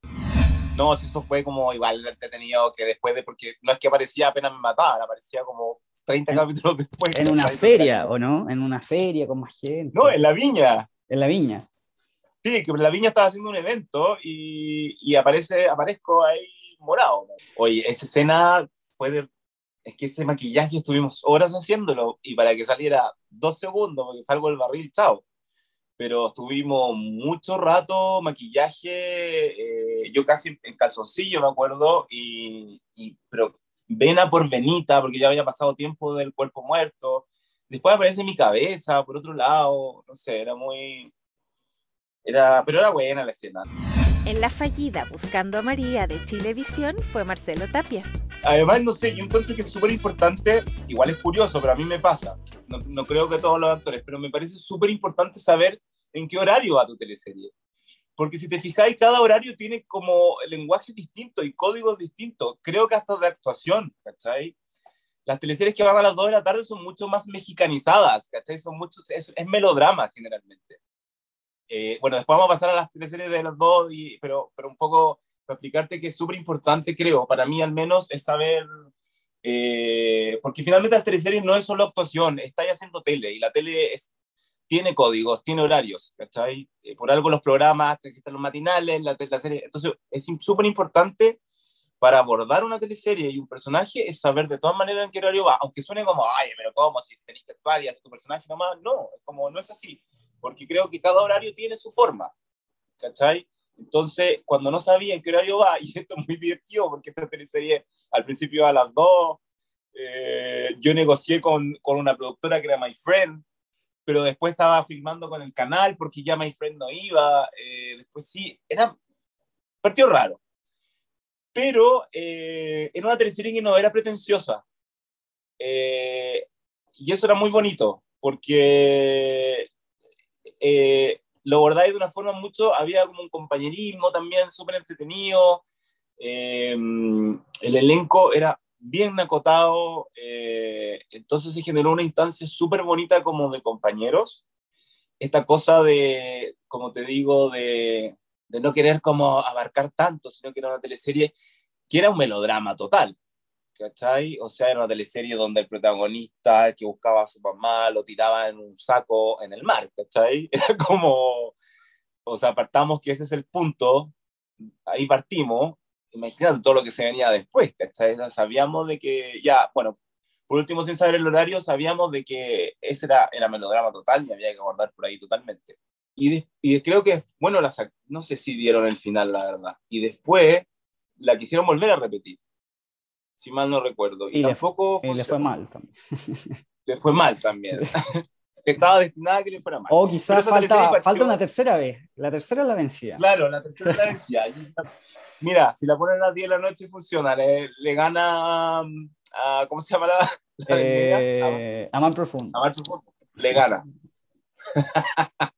No, eso fue como igual entretenido que después de, porque no es que aparecía apenas me mataban, aparecía como 30 en, capítulos después. En una feria, ¿o no? En una feria con más gente. No, en la viña. En la viña. Sí, que en la viña estaba haciendo un evento y, y aparece, aparezco ahí morado. Oye, esa escena fue de... Es que ese maquillaje estuvimos horas haciéndolo y para que saliera dos segundos, porque salgo del barril, chao. Pero estuvimos mucho rato, maquillaje, eh, yo casi en calzoncillo me acuerdo, y, y pero vena por venita, porque ya había pasado tiempo del cuerpo muerto. Después aparece mi cabeza, por otro lado, no sé, era muy... Era, pero era buena la escena. En la fallida Buscando a María de Chilevisión fue Marcelo Tapia. Además, no sé, yo encuentro que es súper importante, igual es curioso, pero a mí me pasa, no, no creo que todos los actores, pero me parece súper importante saber en qué horario va tu teleserie porque si te fijáis, cada horario tiene como lenguaje distinto y códigos distintos. Creo que hasta de actuación, ¿cachai? Las teleseries que van a las 2 de la tarde son mucho más mexicanizadas, ¿cachai? Son muchos, es, es melodrama generalmente. Eh, bueno, después vamos a pasar a las teleseries de las 2, y, pero, pero un poco para explicarte que es súper importante, creo, para mí al menos, es saber, eh, porque finalmente las teleseries no es solo actuación, está haciendo tele, y la tele es, tiene códigos, tiene horarios, ¿cachai? Eh, por algo los programas, existen los matinales, la, la serie. Entonces, es súper importante para abordar una teleserie y un personaje es saber de todas maneras en qué horario va, aunque suene como, ay, pero ¿cómo? Si tenés que actuar y hacer tu personaje nomás. No, es como, no es así, porque creo que cada horario tiene su forma, ¿cachai? Entonces, cuando no sabía en qué horario va, y esto es muy divertido, porque esta teleserie al principio a las 2, eh, yo negocié con, con una productora que era My Friend, pero después estaba filmando con el canal porque ya My Friend no iba, eh, después sí, era partido raro. Pero eh, era una teleserie que no era pretenciosa. Eh, y eso era muy bonito, porque eh, lo abordáis de una forma mucho, había como un compañerismo también súper entretenido, eh, el elenco era bien acotado, eh, entonces se generó una instancia súper bonita como de compañeros, esta cosa de, como te digo, de, de no querer como abarcar tanto, sino que era una teleserie que era un melodrama total. ¿cachai? O sea, era una teleserie donde el protagonista, el que buscaba a su mamá, lo tiraba en un saco en el mar, ¿cachai? Era como, o sea, apartamos que ese es el punto, ahí partimos, imagínate todo lo que se venía después, ¿cachai? Sabíamos de que, ya, bueno, por último, sin saber el horario, sabíamos de que ese era, era melodrama total y había que abordar por ahí totalmente. Y, y creo que, bueno, no sé si dieron el final, la verdad. Y después la quisieron volver a repetir si mal no recuerdo. Y, le, le fue mal también. le fue mal también. Estaba destinada a que le fuera mal. O quizás falta, falta una tercera vez. La tercera la vencía. Claro, la tercera la vencía. Mira, si la ponen a las 10 de la noche funciona. Le, le gana a, ¿Cómo se llama la? eh, Amar Profundo. Amar Profundo. Le gana.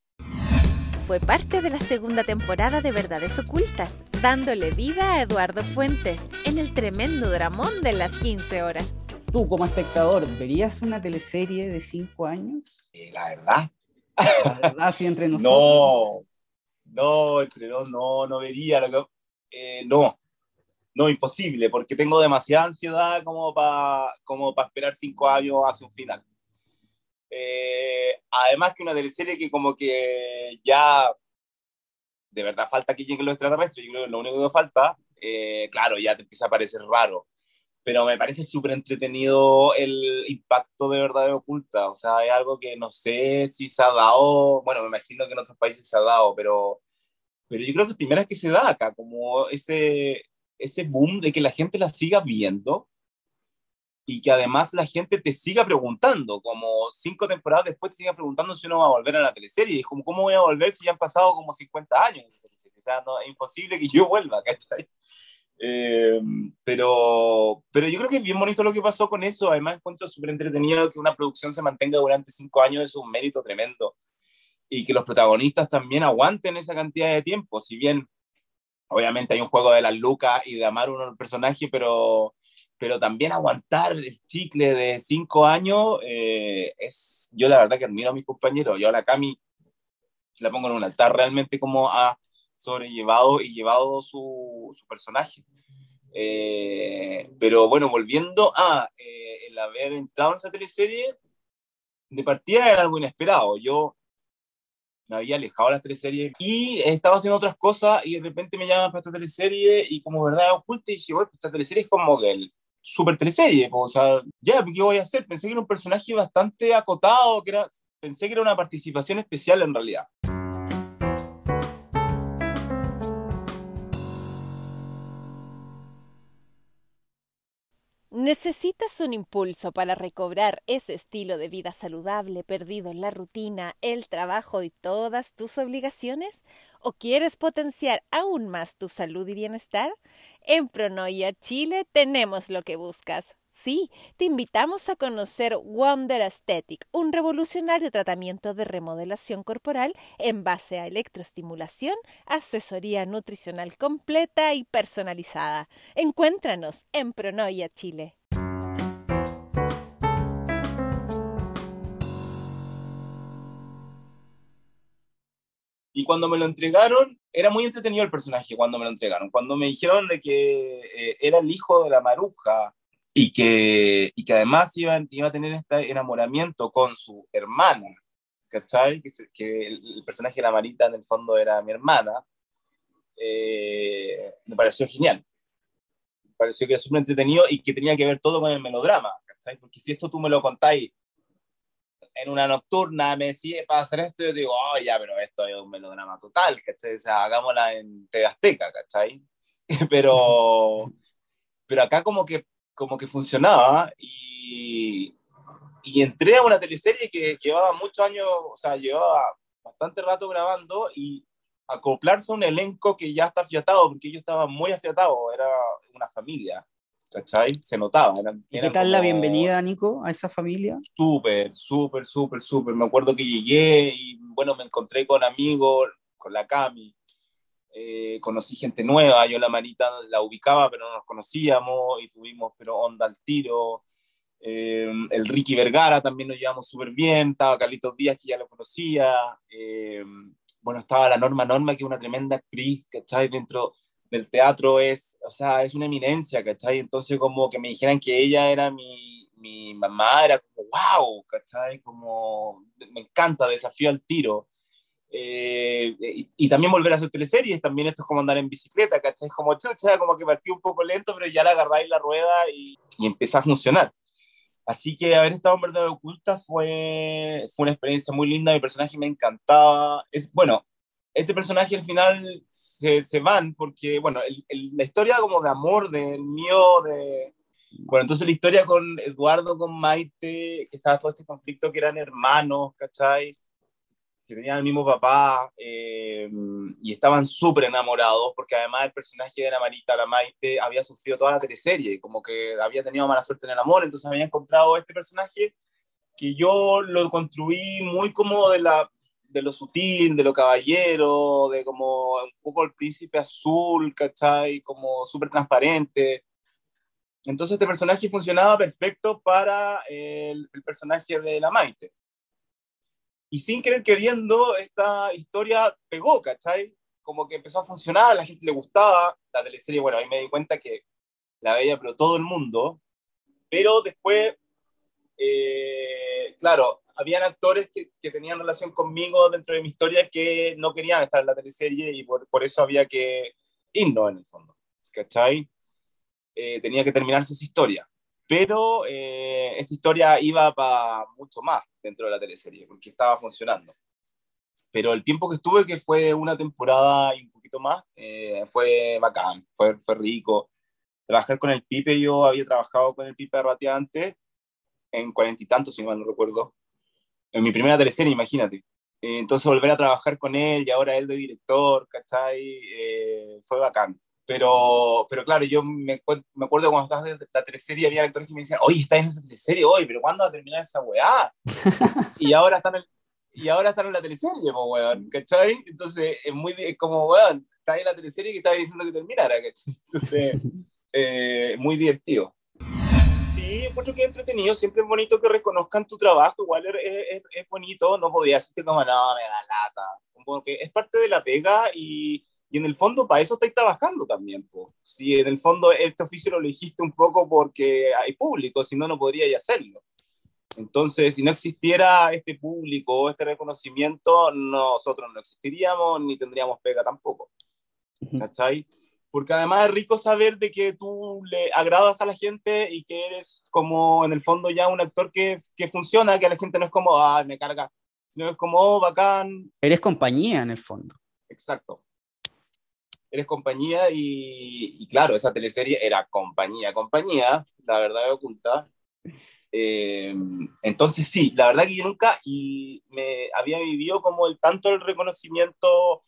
fue parte de la segunda temporada de Verdades Ocultas, dándole vida a Eduardo Fuentes en el tremendo dramón de las 15 horas. Tú, como espectador, ¿verías una teleserie de 5 años? Eh, la verdad. La verdad, sí, entre nosotros. No, no, entre dos, no, no vería. Lo que, eh, no, no, imposible, porque tengo demasiada ansiedad como para como esperar 5 años hacia un final. Eh, además que una teleserie que como que ya de verdad falta que lleguen los extraterrestres, yo creo que lo único que falta, eh, claro, ya te empieza a parecer raro, pero me parece súper entretenido el impacto de verdad de oculta, o sea, es algo que no sé si se ha dado, bueno, me imagino que en otros países se ha dado, pero, pero yo creo que primera es que se da acá, como ese, ese boom de que la gente la siga viendo y que además la gente te siga preguntando, como cinco temporadas después te siga preguntando si uno va a volver a la teleserie. Y es como, ¿cómo voy a volver si ya han pasado como 50 años? O sea, no, es imposible que yo vuelva, ¿cachai? Eh, pero, pero yo creo que es bien bonito lo que pasó con eso. Además, encuentro súper entretenido que una producción se mantenga durante cinco años, es un mérito tremendo. Y que los protagonistas también aguanten esa cantidad de tiempo. Si bien, obviamente, hay un juego de las lucas y de amar uno al personaje, pero pero también aguantar el chicle de cinco años eh, es, yo la verdad que admiro a mis compañeros, yo a la Cami la pongo en un altar realmente como ha sobrellevado y llevado su, su personaje. Eh, pero bueno, volviendo a eh, el haber entrado en esa teleserie, de partida era algo inesperado. Yo me había alejado de las teleseries y estaba haciendo otras cosas y de repente me llaman para esta teleserie y como verdad oculta y dije, bueno, esta teleserie es como que el, super teleserie, o sea, ya, ¿qué voy a hacer? Pensé que era un personaje bastante acotado, que era, pensé que era una participación especial en realidad. ¿Necesitas un impulso para recobrar ese estilo de vida saludable perdido en la rutina, el trabajo y todas tus obligaciones? ¿O quieres potenciar aún más tu salud y bienestar? En Pronoia Chile tenemos lo que buscas. Sí, te invitamos a conocer Wonder Aesthetic, un revolucionario tratamiento de remodelación corporal en base a electroestimulación, asesoría nutricional completa y personalizada. Encuéntranos en Pronoia Chile. Y cuando me lo entregaron, era muy entretenido el personaje cuando me lo entregaron. Cuando me dijeron de que eh, era el hijo de la maruja y que, y que además iba, iba a tener este enamoramiento con su hermana, ¿cachai? Que, que el, personaje de la Marita en el fondo era mi hermana, eh, me pareció genial. Me pareció que era súper entretenido y que tenía que ver todo con el melodrama, ¿cachai? Porque si esto tú me lo contáis en una nocturna me decía para hacer esto, yo digo, oh, ya, pero esto es un melodrama total, ¿cachai? O sea, hagámosla en Tegasteca, ¿cachai? pero, pero acá como que, como que funcionaba y, y entré a una teleserie que llevaba muchos años, o sea, llevaba bastante rato grabando y acoplarse a un elenco que ya está afiatado, porque yo estaba muy afiatado, era una familia. ¿cachai? Se notaba. Eran, ¿Y qué tal la como bienvenida, Nico, a esa familia? Súper, súper, súper, súper. Me acuerdo que llegué y, bueno, me encontré con amigos, con la Cami, eh, conocí gente nueva, yo la Marita la ubicaba, pero no nos conocíamos y tuvimos, pero onda al tiro. Eh, el Ricky Vergara también nos llevamos súper bien, estaba Carlitos Díaz, que ya lo conocía. eh, bueno, estaba la Norma Norma, que es una tremenda actriz, ¿cachai? Dentro del teatro es, o sea, es una eminencia, ¿cachai? Entonces como que me dijeran que ella era mi, mi mamá, era como, wow, ¿cachai? Como, me encanta, desafío al tiro. Eh, y, y también volver a hacer teleseries, también esto es como andar en bicicleta, ¿cachai? Como chucha, como que partí un poco lento, pero ya la agarráis la rueda y, y empieza a funcionar. Así que haber estado en Verdad Oculta fue, fue una experiencia muy linda, mi personaje me encantaba. Es, bueno, ese personaje al final se, se van porque, bueno, el, el, la historia como de amor del mío, de... Bueno, entonces la historia con Eduardo, con Maite, que estaba todo este conflicto que eran hermanos, ¿cachai? Que tenían el mismo papá eh, y estaban súper enamorados, porque además el personaje de la Marita, la Maite, había sufrido toda la teleserie, como que había tenido mala suerte en el amor, entonces había encontrado este personaje que yo lo construí muy como de, la, de lo sutil, de lo caballero, de como un poco el príncipe azul, ¿cachai? Como súper transparente. Entonces este personaje funcionaba perfecto para el, el personaje de la Maite y sin querer queriendo, esta historia pegó, ¿cachai? Como que empezó a funcionar, a la gente le gustaba, la teleserie, bueno, ahí me di cuenta que la veía, pero todo el mundo, pero después, eh, claro, habían actores que, tenían relación conmigo dentro de mi historia que no querían estar en la teleserie y por, por eso había que irnos en el fondo, ¿cachai? Eh, tenía que terminarse esa historia pero eh, esa historia iba para mucho más dentro de la teleserie, porque estaba funcionando. Pero el tiempo que estuve, que fue una temporada y un poquito más, eh, fue bacán, fue, fue rico. Trabajar con el Pipe, yo había trabajado con el Pipe Arratia antes, en cuarenta y tantos, si mal no recuerdo, en mi primera teleserie, imagínate. Eh, entonces volver a trabajar con él y ahora él de director, ¿cachai? fue bacán pero, pero claro, yo me, me acuerdo cuando estaba en la teleserie, había actores que me decían, oye, estás en esa teleserie hoy, pero ¿cuándo va a terminar esa weá? y, ahora están en, y ahora están en la teleserie, pues, weón, ¿cachai? Entonces, es muy, es como, weón, está en la teleserie que estaba diciendo que terminara, ¿cachai? Entonces, eh, muy divertido. Sí, encuentro que es entretenido, siempre es bonito que reconozcan tu trabajo, igual es, es, es bonito, no podía decirte como, no, me da lata, como que es parte de la pega y y en el fondo para eso estáis trabajando también. Pues. Si en el fondo este oficio lo elegiste un poco porque hay público, si no, no podríais hacerlo. Entonces, si no existiera este público, este reconocimiento, nosotros no existiríamos ni tendríamos pega tampoco. ¿Cachai? Porque además es rico saber de que tú le agradas a la gente y que eres como en el fondo ya un actor que, que funciona, que a la gente no es como, ah, me carga, sino es como, oh, bacán. Eres compañía en el fondo. Exacto eres compañía y, y, claro, esa teleserie era compañía, compañía, la verdad oculta. Eh, entonces sí, la verdad que yo nunca y me había vivido como el tanto el reconocimiento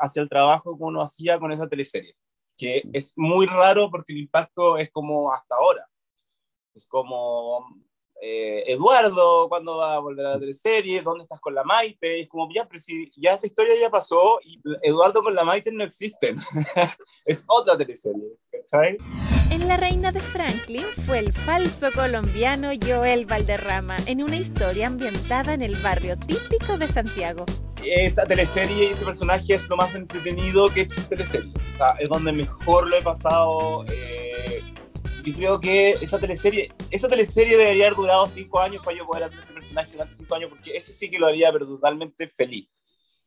hacia el trabajo que uno hacía con esa teleserie, que es muy raro porque el impacto es como hasta ahora. Es como, eh, Eduardo, ¿cuándo va a volver a la teleserie? ¿Dónde estás con la Maite? Es como, ya, pero si ya esa historia ya pasó y Eduardo con la Maite no existen. es otra teleserie, ¿sabes? En La Reina de Franklin fue el falso colombiano Joel Valderrama en una historia ambientada en el barrio típico de Santiago. Esa teleserie y ese personaje es lo más entretenido que he hecho en teleserie. O sea, es donde mejor lo he pasado. Eh, yo creo que esa teleserie, esa teleserie debería haber durado cinco años para yo poder hacer ese personaje durante cinco años, porque ese sí que lo haría, pero totalmente feliz.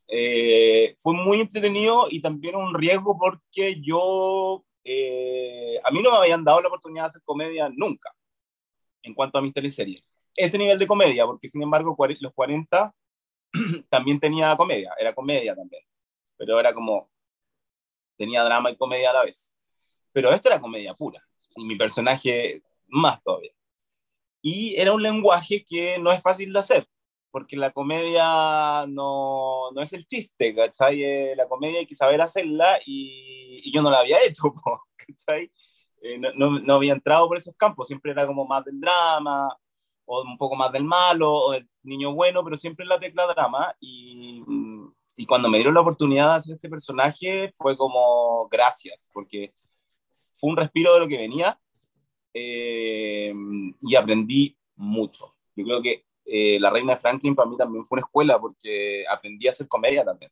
Eh, fue muy entretenido y también un riesgo porque yo, eh, a mí no me habían dado la oportunidad de hacer comedia nunca, en cuanto a mis teleseries. Ese nivel de comedia, porque sin embargo los 40 también tenía comedia, era comedia también, pero era como, tenía drama y comedia a la vez. Pero esto era comedia pura y mi personaje más todavía. Y era un lenguaje que no es fácil de hacer, porque la comedia no, no es el chiste, ¿cachai? La comedia hay que saber hacerla y, yo no la había hecho, ¿cachai? eh, no, no, había entrado por esos campos, siempre era como más del drama, o un poco más del malo, o del niño bueno, pero siempre la tecla drama. Y, y cuando me dieron la oportunidad de hacer este personaje, fue como gracias, porque fue un respiro de lo que venía eh, y aprendí mucho. Yo creo que eh, La Reina de Franklin para mí también fue una escuela porque aprendí a hacer comedia también.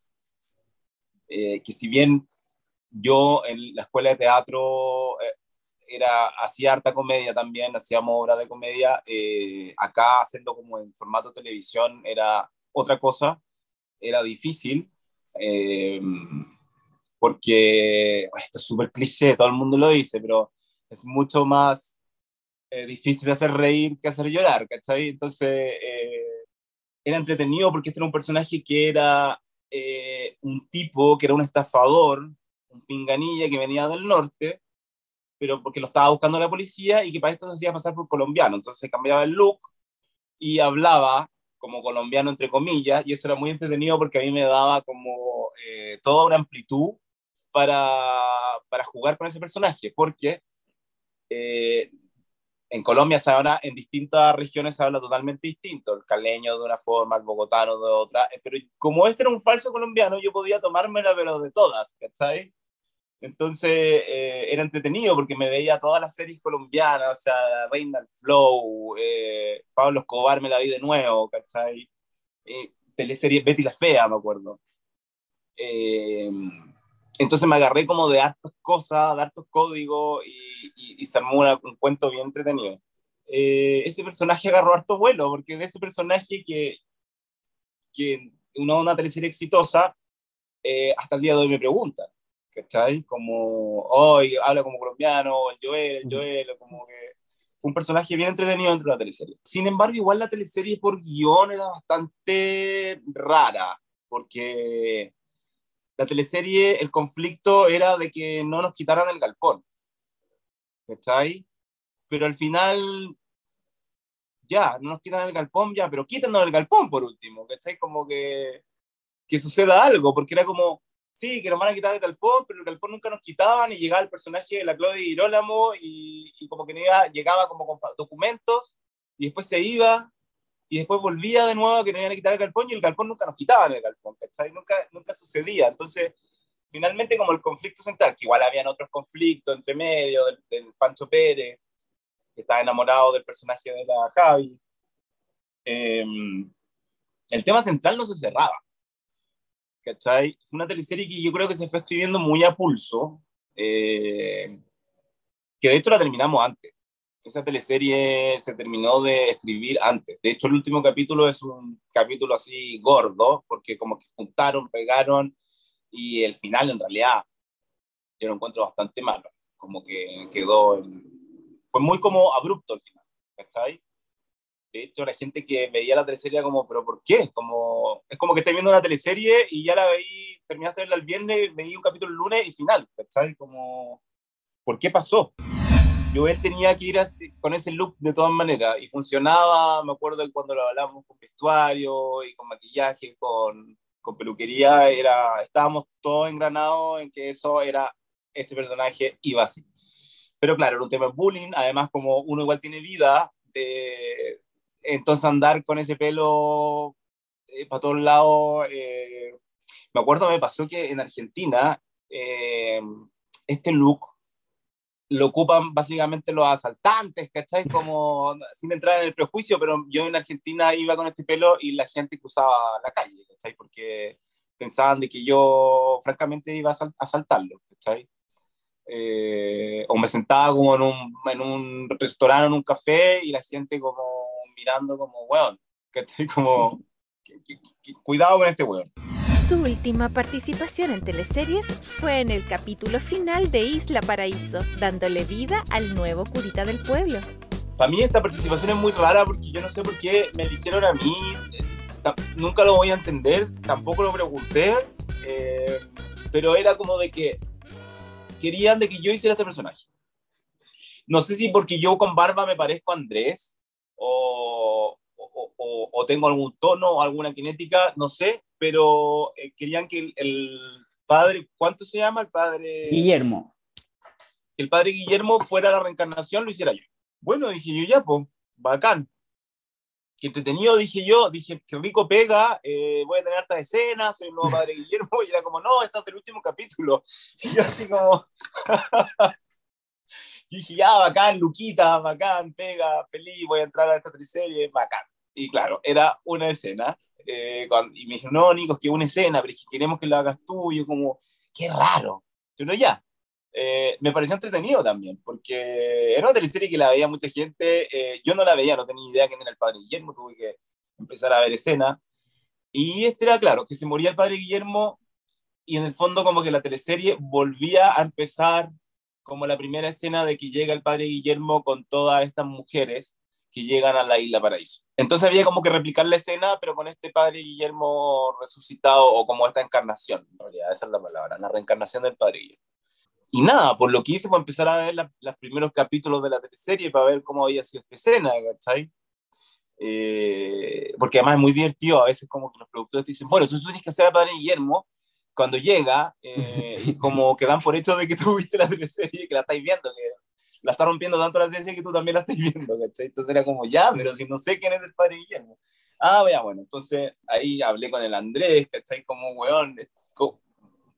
Eh, que si bien yo en la escuela de teatro era, hacía harta comedia también, hacíamos obras de comedia, acá haciendo como en formato televisión era otra cosa, era difícil. Porque esto es súper cliché, todo el mundo lo dice, pero es mucho más eh, difícil hacer reír que hacer llorar, ¿cachai? Entonces, eh, era entretenido porque este era un personaje que era eh, un tipo, que era un estafador, un pinganilla que venía del norte, pero porque lo estaba buscando la policía y que para esto se hacía pasar por colombiano. Entonces se cambiaba el look y hablaba como colombiano, entre comillas, y eso era muy entretenido porque a mí me daba como toda una amplitud para, para jugar con ese personaje, porque en Colombia se habla, en distintas regiones se habla totalmente distinto, el caleño de una forma, el bogotano de otra, eh, pero como este era un falso colombiano, yo podía tomármela, pero de todas, ¿cachai? Entonces eh, era entretenido porque me veía todas las series colombianas, o sea, Reina del Flow, eh, Pablo Escobar me la vi de nuevo, ¿cachai? Eh, teleserie Betty la Fea, me acuerdo. Entonces me agarré como de hartas cosas, de hartos códigos y, y, se armó un cuento bien entretenido. Eh, ese personaje agarró harto vuelo, porque de ese personaje que, que una, una teleserie exitosa, eh, hasta el día de hoy me preguntan, ¿cachai? Como, hoy habla como colombiano, el Joel, el Joel, como que un personaje bien entretenido dentro de la teleserie. Sin embargo, igual la teleserie por guion era bastante rara, porque la teleserie, el conflicto era de que no nos quitaran el galpón. ¿Cachai? Pero al final, ya, no nos quitan el galpón, ya, pero quítanos el galpón por último, ¿cachai? Como que, que suceda algo, porque era como, sí, que nos van a quitar el galpón, pero el galpón nunca nos quitaban y llegaba el personaje de la Claudia Girolamo y, y como que llegaba como con documentos y después se iba y después volvía de nuevo que no iban a quitar el galpón y el galpón nunca nos quitaban el galpón, ¿cachai? Nunca, nunca sucedía. Entonces, finalmente como el conflicto central, que igual habían otros conflictos entre medio, del, Pancho Pérez, que estaba enamorado del personaje de la Javi, em, el tema central no se cerraba. ¿Cachai? Una teleserie que yo creo que se fue escribiendo muy a pulso, eh, que de hecho la terminamos antes esa teleserie se terminó de escribir antes. De hecho, el último capítulo es un capítulo así gordo, porque como que juntaron, pegaron, y el final en realidad yo lo encuentro bastante malo. Como que quedó... Fue muy como abrupto el final, ¿cachai? De hecho, la gente que veía la teleserie como, ¿pero por qué? Como, es como que estés viendo una teleserie y ya la veí, terminaste de verla el viernes, veí un capítulo el lunes y final, ¿cachai? Como, ¿por qué pasó? Yo él tenía que ir con ese look de todas maneras y funcionaba, me acuerdo de cuando lo hablamos con vestuario y con maquillaje, con, con peluquería, era, estábamos todos engranados en que eso era, ese personaje iba así. Pero claro, era un tema de bullying, además como uno igual tiene vida, entonces andar con ese pelo eh, para todos lados, eh, me acuerdo me pasó que en Argentina eh, este look lo ocupan básicamente los asaltantes, ¿cachai? Como, sin entrar en el prejuicio, pero yo en Argentina iba con este pelo y la gente cruzaba la calle, ¿cachai? Porque pensaban de que yo, francamente, iba a asaltarlo, ¿cachai? Eh, o me sentaba como en un, en un restaurante, en un café, y la gente como mirando como, weón, ¿cachai? Como, cuidado con este weón. Su última participación en teleseries fue en el capítulo final de Isla Paraíso, dándole vida al nuevo curita del pueblo. Para mí esta participación es muy rara porque yo no sé por qué me eligieron a mí, nunca lo voy a entender, tampoco lo pregunté, eh, pero era como de que querían de que yo hiciera este personaje. No sé si porque yo con barba me parezco a Andrés o, o, tengo algún tono o alguna kinética, no sé, pero eh, querían que el, padre, ¿cuánto se llama el padre? Guillermo. que el padre Guillermo fuera la reencarnación, lo hiciera yo. Bueno, dije yo, ya, pues, bacán. Qué entretenido, dije yo, dije, qué rico pega, eh, voy a tener harta escenas, soy el nuevo padre Guillermo, y era como, no, esto es el último capítulo. Y yo así como, dije, ya, bacán, Luquita, bacán, pega, feliz, voy a entrar a esta serie, bacán. Y claro, era una escena. Eh, y me dijeron, no, Nico, es que una escena, pero es que queremos que lo hagas tú. Y yo como, qué raro. Yo no, ya. Eh, me pareció entretenido también, porque era una teleserie que la veía mucha gente. Eh, yo no la veía, no tenía idea quién era el padre Guillermo, tuve que empezar a ver escena. Y este era claro, que se moría el padre Guillermo y en el fondo como que la teleserie volvía a empezar como la primera escena de que llega el padre Guillermo con todas estas mujeres que llegan a la isla Paraíso. Entonces había como que replicar la escena, pero con este padre Guillermo resucitado, o como esta encarnación, en realidad, esa es la palabra, la reencarnación del padre Guillermo. Y nada, por lo que hice fue empezar a ver los primeros capítulos de la serie para ver cómo había sido esta escena, ¿cachai? Eh, porque además es muy divertido, a veces como que los productores te dicen, bueno, tú, tú tienes que hacer al padre Guillermo, cuando llega, eh, y como que dan por hecho de que tú viste la teleserie, que la estáis viendo, que la está rompiendo tanto la serie que tú también la estás viendo, ¿cachai? Entonces era como, ya, pero si no sé quién es el padre Guillermo. Ah, vea, bueno, entonces ahí hablé con el Andrés, ¿cachai? Como, weón,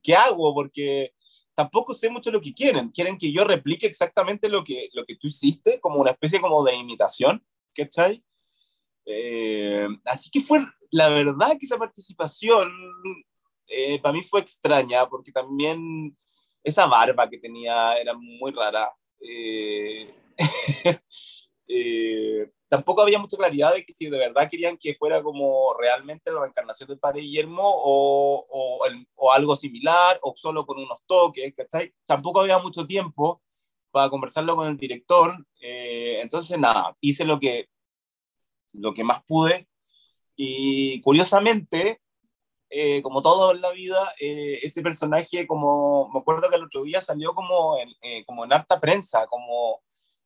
¿qué hago? Porque tampoco sé mucho lo que quieren. Quieren que yo replique exactamente lo que, lo que tú hiciste, como una especie como de imitación, ¿cachai? Eh, así que fue, la verdad que esa participación eh, para mí fue extraña porque también esa barba que tenía era muy rara. Eh, eh, tampoco había mucha claridad de que si de verdad querían que fuera como realmente la reencarnación del padre Guillermo o, o, algo similar o solo con unos toques, ¿cachai? Tampoco había mucho tiempo para conversarlo con el director, entonces nada, hice lo que, lo que más pude y curiosamente eh, como todo en la vida, eh, ese personaje, como me acuerdo que el otro día salió como en, eh, como en harta prensa, como,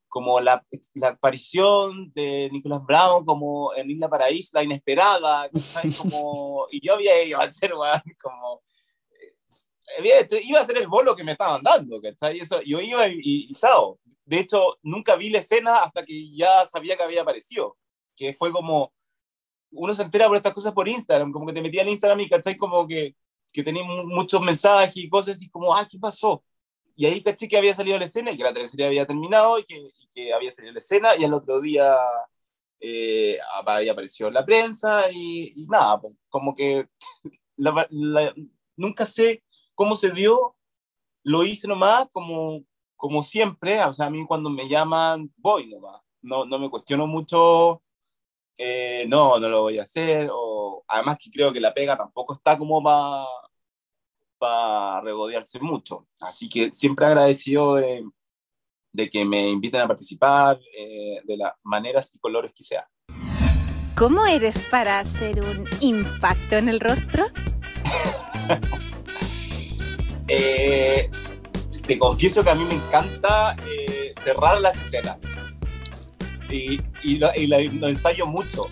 como la, la, aparición de Nicolás Brown, como en Isla Paraíso, la inesperada, como, y yo había ido a hacer, como, iba a ser el bolo que me estaban dando, ¿cachai? Eso, yo iba y, y, chao. De hecho, nunca vi la escena hasta que ya sabía que había aparecido, que fue como uno se entera por estas cosas por Instagram, como que te metía en Instagram y cachai como que, que tenía muchos mensajes y cosas y como, ah, ¿qué pasó? Y ahí caché que había salido la escena y que la teleserie había terminado y que, y que había salido la escena y al otro día eh, ahí apareció la prensa y, nada, pues, como que nunca sé cómo se dio, lo hice nomás como, como siempre, o sea, a mí cuando me llaman voy nomás, no, no me cuestiono mucho eh, no, no lo voy a hacer, o además que creo que la pega tampoco está como para pa regodearse mucho, así que siempre agradecido de, de que me inviten a participar eh, de las maneras y colores que sea. ¿Cómo eres para hacer un impacto en el rostro? eh, te confieso que a mí me encanta eh, cerrar las escenas y, y, lo, y lo, ensayo mucho.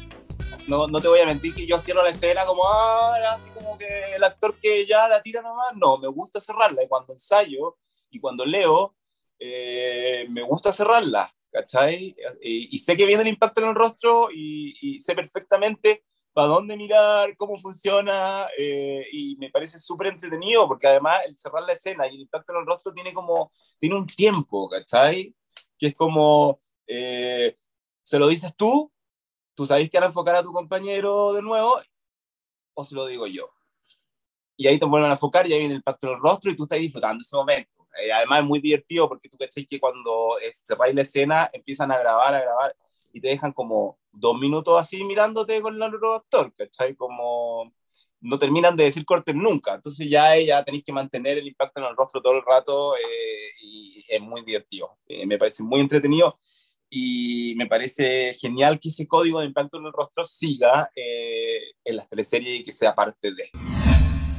No, no, te voy a mentir que yo cierro la escena como, ah, así como que el actor que ya la tira nomás. No, me gusta cerrarla. Y cuando ensayo y cuando leo, eh, me gusta cerrarla, ¿cachai? Y, y, sé que viene el impacto en el rostro y, y sé perfectamente para dónde mirar, cómo funciona, eh, y me parece súper entretenido porque además el cerrar la escena y el impacto en el rostro tiene como, tiene un tiempo, ¿cachai? Que es como, eh, ¿Se lo dices tú? ¿Tú sabes que van a enfocar a tu compañero de nuevo? ¿O se lo digo yo? Y ahí te vuelven a enfocar y ahí viene el pacto del rostro y tú estás disfrutando ese momento. Eh, además es muy divertido porque tú cachai que cuando se va la escena empiezan a grabar, a grabar y te dejan como dos minutos así mirándote con el otro actor, ¿cachai? Como no terminan de decir cortes nunca. Entonces ya, ya tenéis que mantener el impacto en el rostro todo el rato eh, y es muy divertido. Eh, me parece muy entretenido y me parece genial que ese código de impacto en el rostro siga eh, en las teleseries y que sea parte de.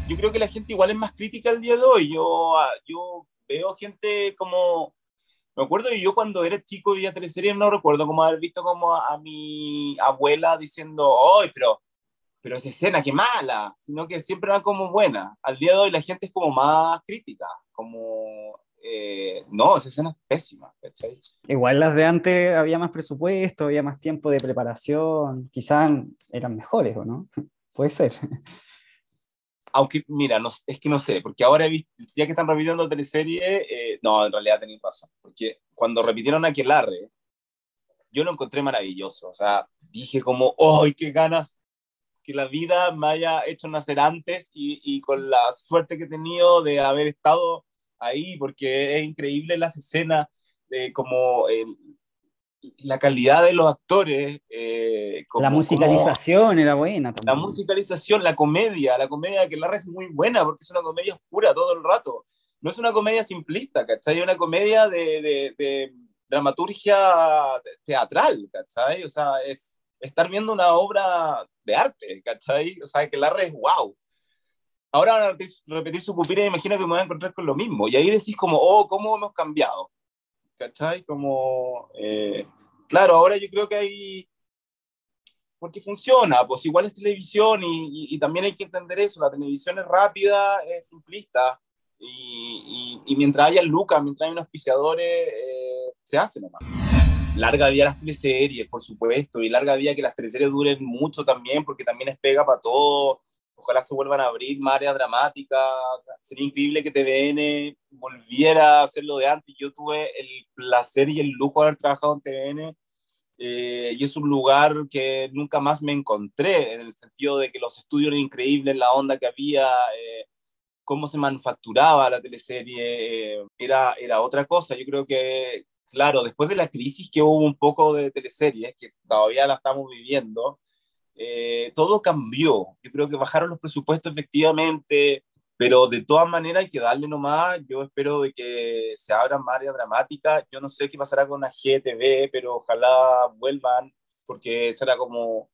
Yo creo que la gente igual es más crítica el día de hoy. Yo, ah, yo veo gente como... Me acuerdo yo cuando era chico y veía teleseries no recuerdo como haber visto como a, mi abuela diciendo, ¡ay, pero, pero esa escena, qué mala! Sino que siempre era como buena. Al día de hoy la gente es como más crítica, como eh, no, esa escena es pésima. ¿cachai? Igual las de antes había más presupuesto, había más tiempo de preparación, quizás eran mejores, ¿o no? Puede ser. Aunque, mira, no, es que no sé, porque ahora he visto, ya que están repitiendo la teleserie, eh, no, en realidad tenéis razón, porque cuando repitieron Aquelarre, yo lo encontré maravilloso, o sea, dije como, ¡ay, qué ganas que la vida me haya hecho nacer antes y, y, con la suerte que he tenido de haber estado ahí, porque es increíble las escenas, eh, como la calidad de los actores. Eh, como, la musicalización como, era buena. También. La musicalización, la comedia, la comedia que la es muy buena porque es una comedia oscura todo el rato. No es una comedia simplista, ¿cachai? Es una comedia de, de, de dramaturgia teatral, ¿cachai? O sea, es estar viendo una obra de arte, ¿cachai? O sea, que la es wow. Ahora van a repetir, su pupila y imagino que me voy a encontrar con lo mismo. Y ahí decís como, oh, ¿cómo hemos cambiado? ¿Cachai? Como, eh, claro, ahora yo creo que hay, porque funciona, pues igual es televisión y, y, y, también hay que entender eso, la televisión es rápida, es simplista y, y mientras haya lucas, mientras haya unos auspiciadores, eh, se hace nomás. Larga vida las teleseries, por supuesto, y larga vida que las teleseries duren mucho también, porque también es pega para todo. Ojalá se vuelvan a abrir más áreas dramáticas. Sería increíble que TVN volviera a hacer lo de antes. Yo tuve el placer y el lujo de haber trabajado en TVN eh, y es un lugar que nunca más me encontré, en el sentido de que los estudios eran increíbles, la onda que había, eh, cómo se manufacturaba la teleserie, eh, era, era otra cosa. Yo creo que, claro, después de la crisis que hubo un poco de teleseries, que todavía la estamos viviendo, eh, todo cambió. Yo creo que bajaron los presupuestos efectivamente, pero de todas maneras hay que darle nomás. Yo espero de que se abran áreas dramáticas. Yo no sé qué pasará con la GTV, pero ojalá vuelvan, porque será como, o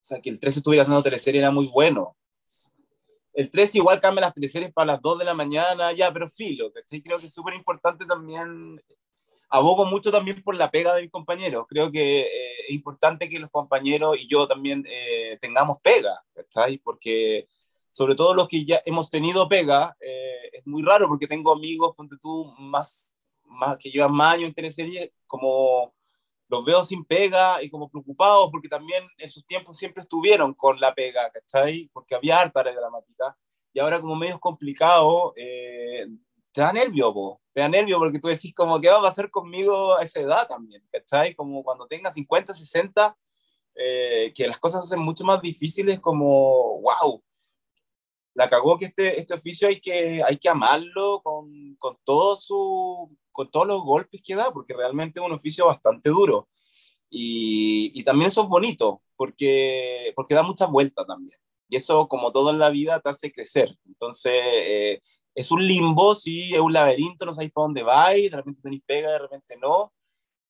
sea, que el 13 estuviera haciendo teleserie era muy bueno. El 13 igual cambia las teleseries para las 2 de la mañana, ya, pero filo, ¿cachai? Creo que es súper importante también abogo mucho también por la pega de mis compañeros. Creo que eh, es importante que los compañeros y yo también eh, tengamos pega, ¿cachai? Porque sobre todo los que ya hemos tenido pega, eh, es muy raro porque tengo amigos, ponte tú, más, más que llevan más años en teleserie, como los veo sin pega y como preocupados porque también en sus tiempos siempre estuvieron con la pega, ¿cachai? Porque había harta área dramática y ahora como medio complicado, eh, te da nervio, po. te da nervio porque tú decís como, ¿qué va a pasar conmigo a esa edad también? ¿Cachai? Como cuando tengas 50, 60, eh, que las cosas se hacen mucho más difíciles, como, wow, la cagó que este, este oficio hay que, hay que amarlo con, con, todo su, con todos los golpes que da, porque realmente es un oficio bastante duro. Y, y también eso es bonito, porque, porque da mucha vuelta también. Y eso, como todo en la vida, te hace crecer. Entonces, eh, es un limbo, sí, es un laberinto, no sabéis para dónde vais, de repente tenéis pega, de repente no,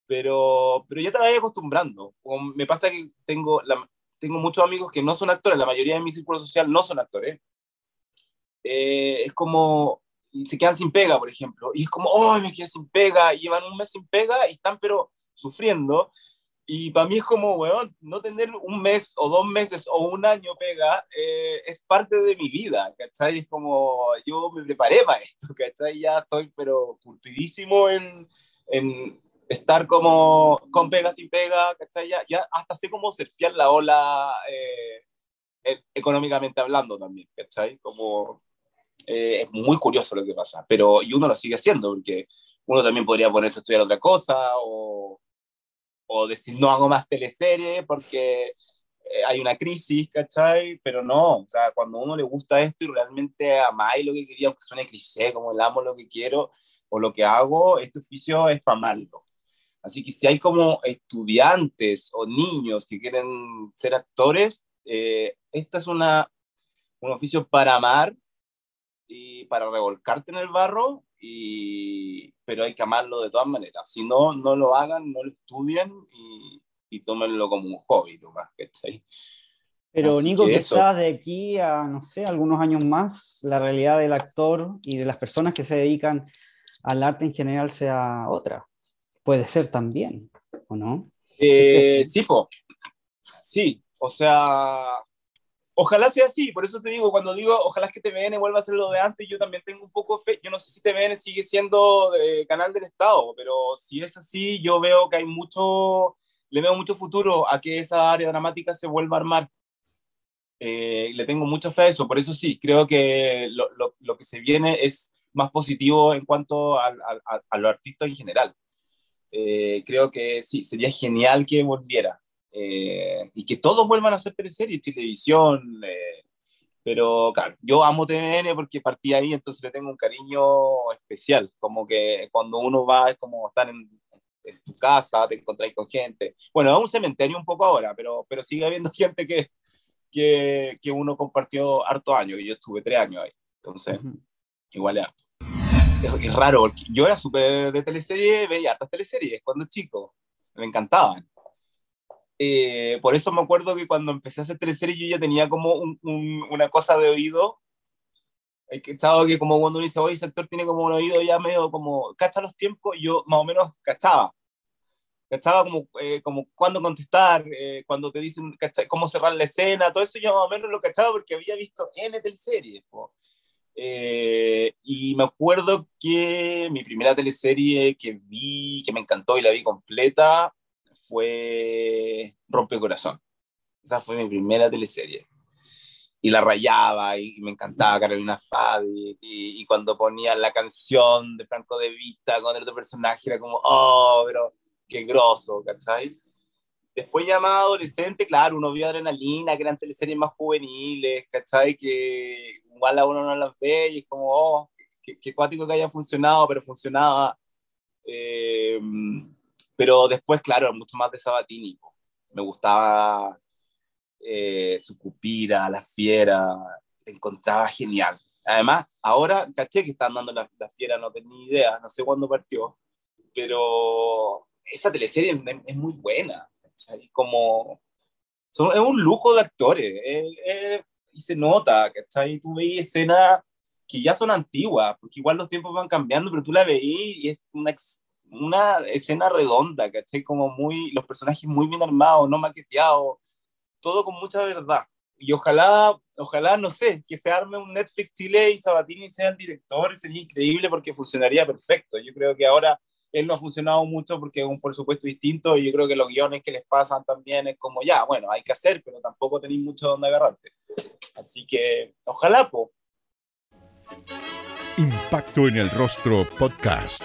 pero, pero ya te vas acostumbrando. Me pasa que tengo, la, tengo muchos amigos que no son actores, la mayoría de mi círculo social no son actores. Eh, es como, se quedan sin pega, por ejemplo, y es como, oh, me quedé sin pega, y llevan un mes sin pega y están pero sufriendo, y para mí es como, weón, no tener un mes o dos meses o un año pega eh, es parte de mi vida, ¿cachai? Es como, yo me preparé para esto, ¿cachai? Ya estoy, pero curtidísimo en, en estar como con pega sin pega, ¿cachai? Ya, ya hasta sé cómo surfear la ola eh, económicamente hablando también, ¿cachai? Como, eh, es muy curioso lo que pasa, pero y uno lo sigue haciendo, porque uno también podría ponerse a estudiar otra cosa o o decir no hago más teleseries porque eh, hay una crisis, ¿cachai? Pero no, o sea, cuando uno le gusta esto y realmente amáis lo que quería, aunque suene cliché, como el amo lo que quiero o lo que hago, este oficio es para amarlo. Así que si hay como estudiantes o niños que quieren ser actores, eh, esta es una, un oficio para amar y para revolcarte en el barro y, pero hay que amarlo de todas maneras. Si no, no lo hagan, no lo estudien y, y tómenlo como un hobby, nomás, ¿cachai? Pero Así Nico, que quizás de aquí a, no sé, algunos años más, la realidad del actor y de las personas que se dedican al arte en general sea otra. Puede ser también, ¿o no? Eh, sí, po. sí, o sea, Ojalá sea así, por eso te digo, cuando digo ojalá que TVN vuelva a ser lo de antes, yo también tengo un poco fe. Yo no sé si TVN sigue siendo eh, canal del Estado, pero si es así, yo veo que hay mucho, le veo mucho futuro a que esa área dramática se vuelva a armar. Eh, le tengo mucha fe a eso, por eso sí, creo que lo, lo, lo que se viene es más positivo en cuanto a, a, a los artistas en general. Eh, creo que sí, sería genial que volviera. Eh, y que todos vuelvan a hacer teleseries, televisión. Eh, pero claro, yo amo TVN porque partí ahí, entonces le tengo un cariño especial. Como que cuando uno va es como estar en, en tu casa, te encontráis con gente. Bueno, es un cementerio un poco ahora, pero, pero sigue habiendo gente que, que, que uno compartió harto años, y yo estuve tres años ahí. Entonces, uh -huh. igual es harto. Es, es raro, porque yo era súper de teleseries, veía hartas teleseries cuando chico, me encantaban. Eh, por eso me acuerdo que cuando empecé a hacer teleseries yo ya tenía como un, un, una cosa de oído. que estaba que como cuando uno dice, oye, ese actor tiene como un oído ya medio como, cacha los tiempos, yo más o menos cachaba. Cachaba como, eh, como cuándo contestar, eh, cuando te dicen cacha, cómo cerrar la escena, todo eso yo más o menos lo cachaba porque había visto N teleseries. Eh, y me acuerdo que mi primera teleserie que vi, que me encantó y la vi completa, fue Rompe Corazón. Esa fue mi primera teleserie. Y la rayaba y, me encantaba Carolina Fabi. Y, y, cuando ponían la canción de Franco de Vita con el otro personaje, era como, oh, pero qué grosso, ¿cachai? Después más adolescente, claro, uno vio Adrenalina, que eran teleseries más juveniles, ¿cachai? Que igual a uno no las ve y es como, oh, qué cuático que haya funcionado, pero funcionaba. Eh, pero después, claro, mucho más de Sabatini. Me gustaba eh, su cupira, la fiera, encontraba genial. Además, ahora caché que están dando la, la fiera, no tenía idea, no sé cuándo partió, pero esa teleserie es, es muy buena. ¿cachai? Como, son, es un lujo de actores, es, es, y se nota, ¿cachai? Tú veis escenas que ya son antiguas, porque igual los tiempos van cambiando, pero tú la veís y es una una escena redonda, ¿cachai? Como muy, los personajes muy bien armados, no maqueteados, todo con mucha verdad. Y ojalá, ojalá, no sé, que se arme un Netflix Chile y Sabatini sea el director, sería increíble porque funcionaría perfecto. Yo creo que ahora él no ha funcionado mucho porque es un presupuesto distinto y yo creo que los guiones que les pasan también es como, ya, bueno, hay que hacer, pero tampoco tenéis mucho donde agarrarte. Así que, ojalá, po. Impacto en el Rostro Podcast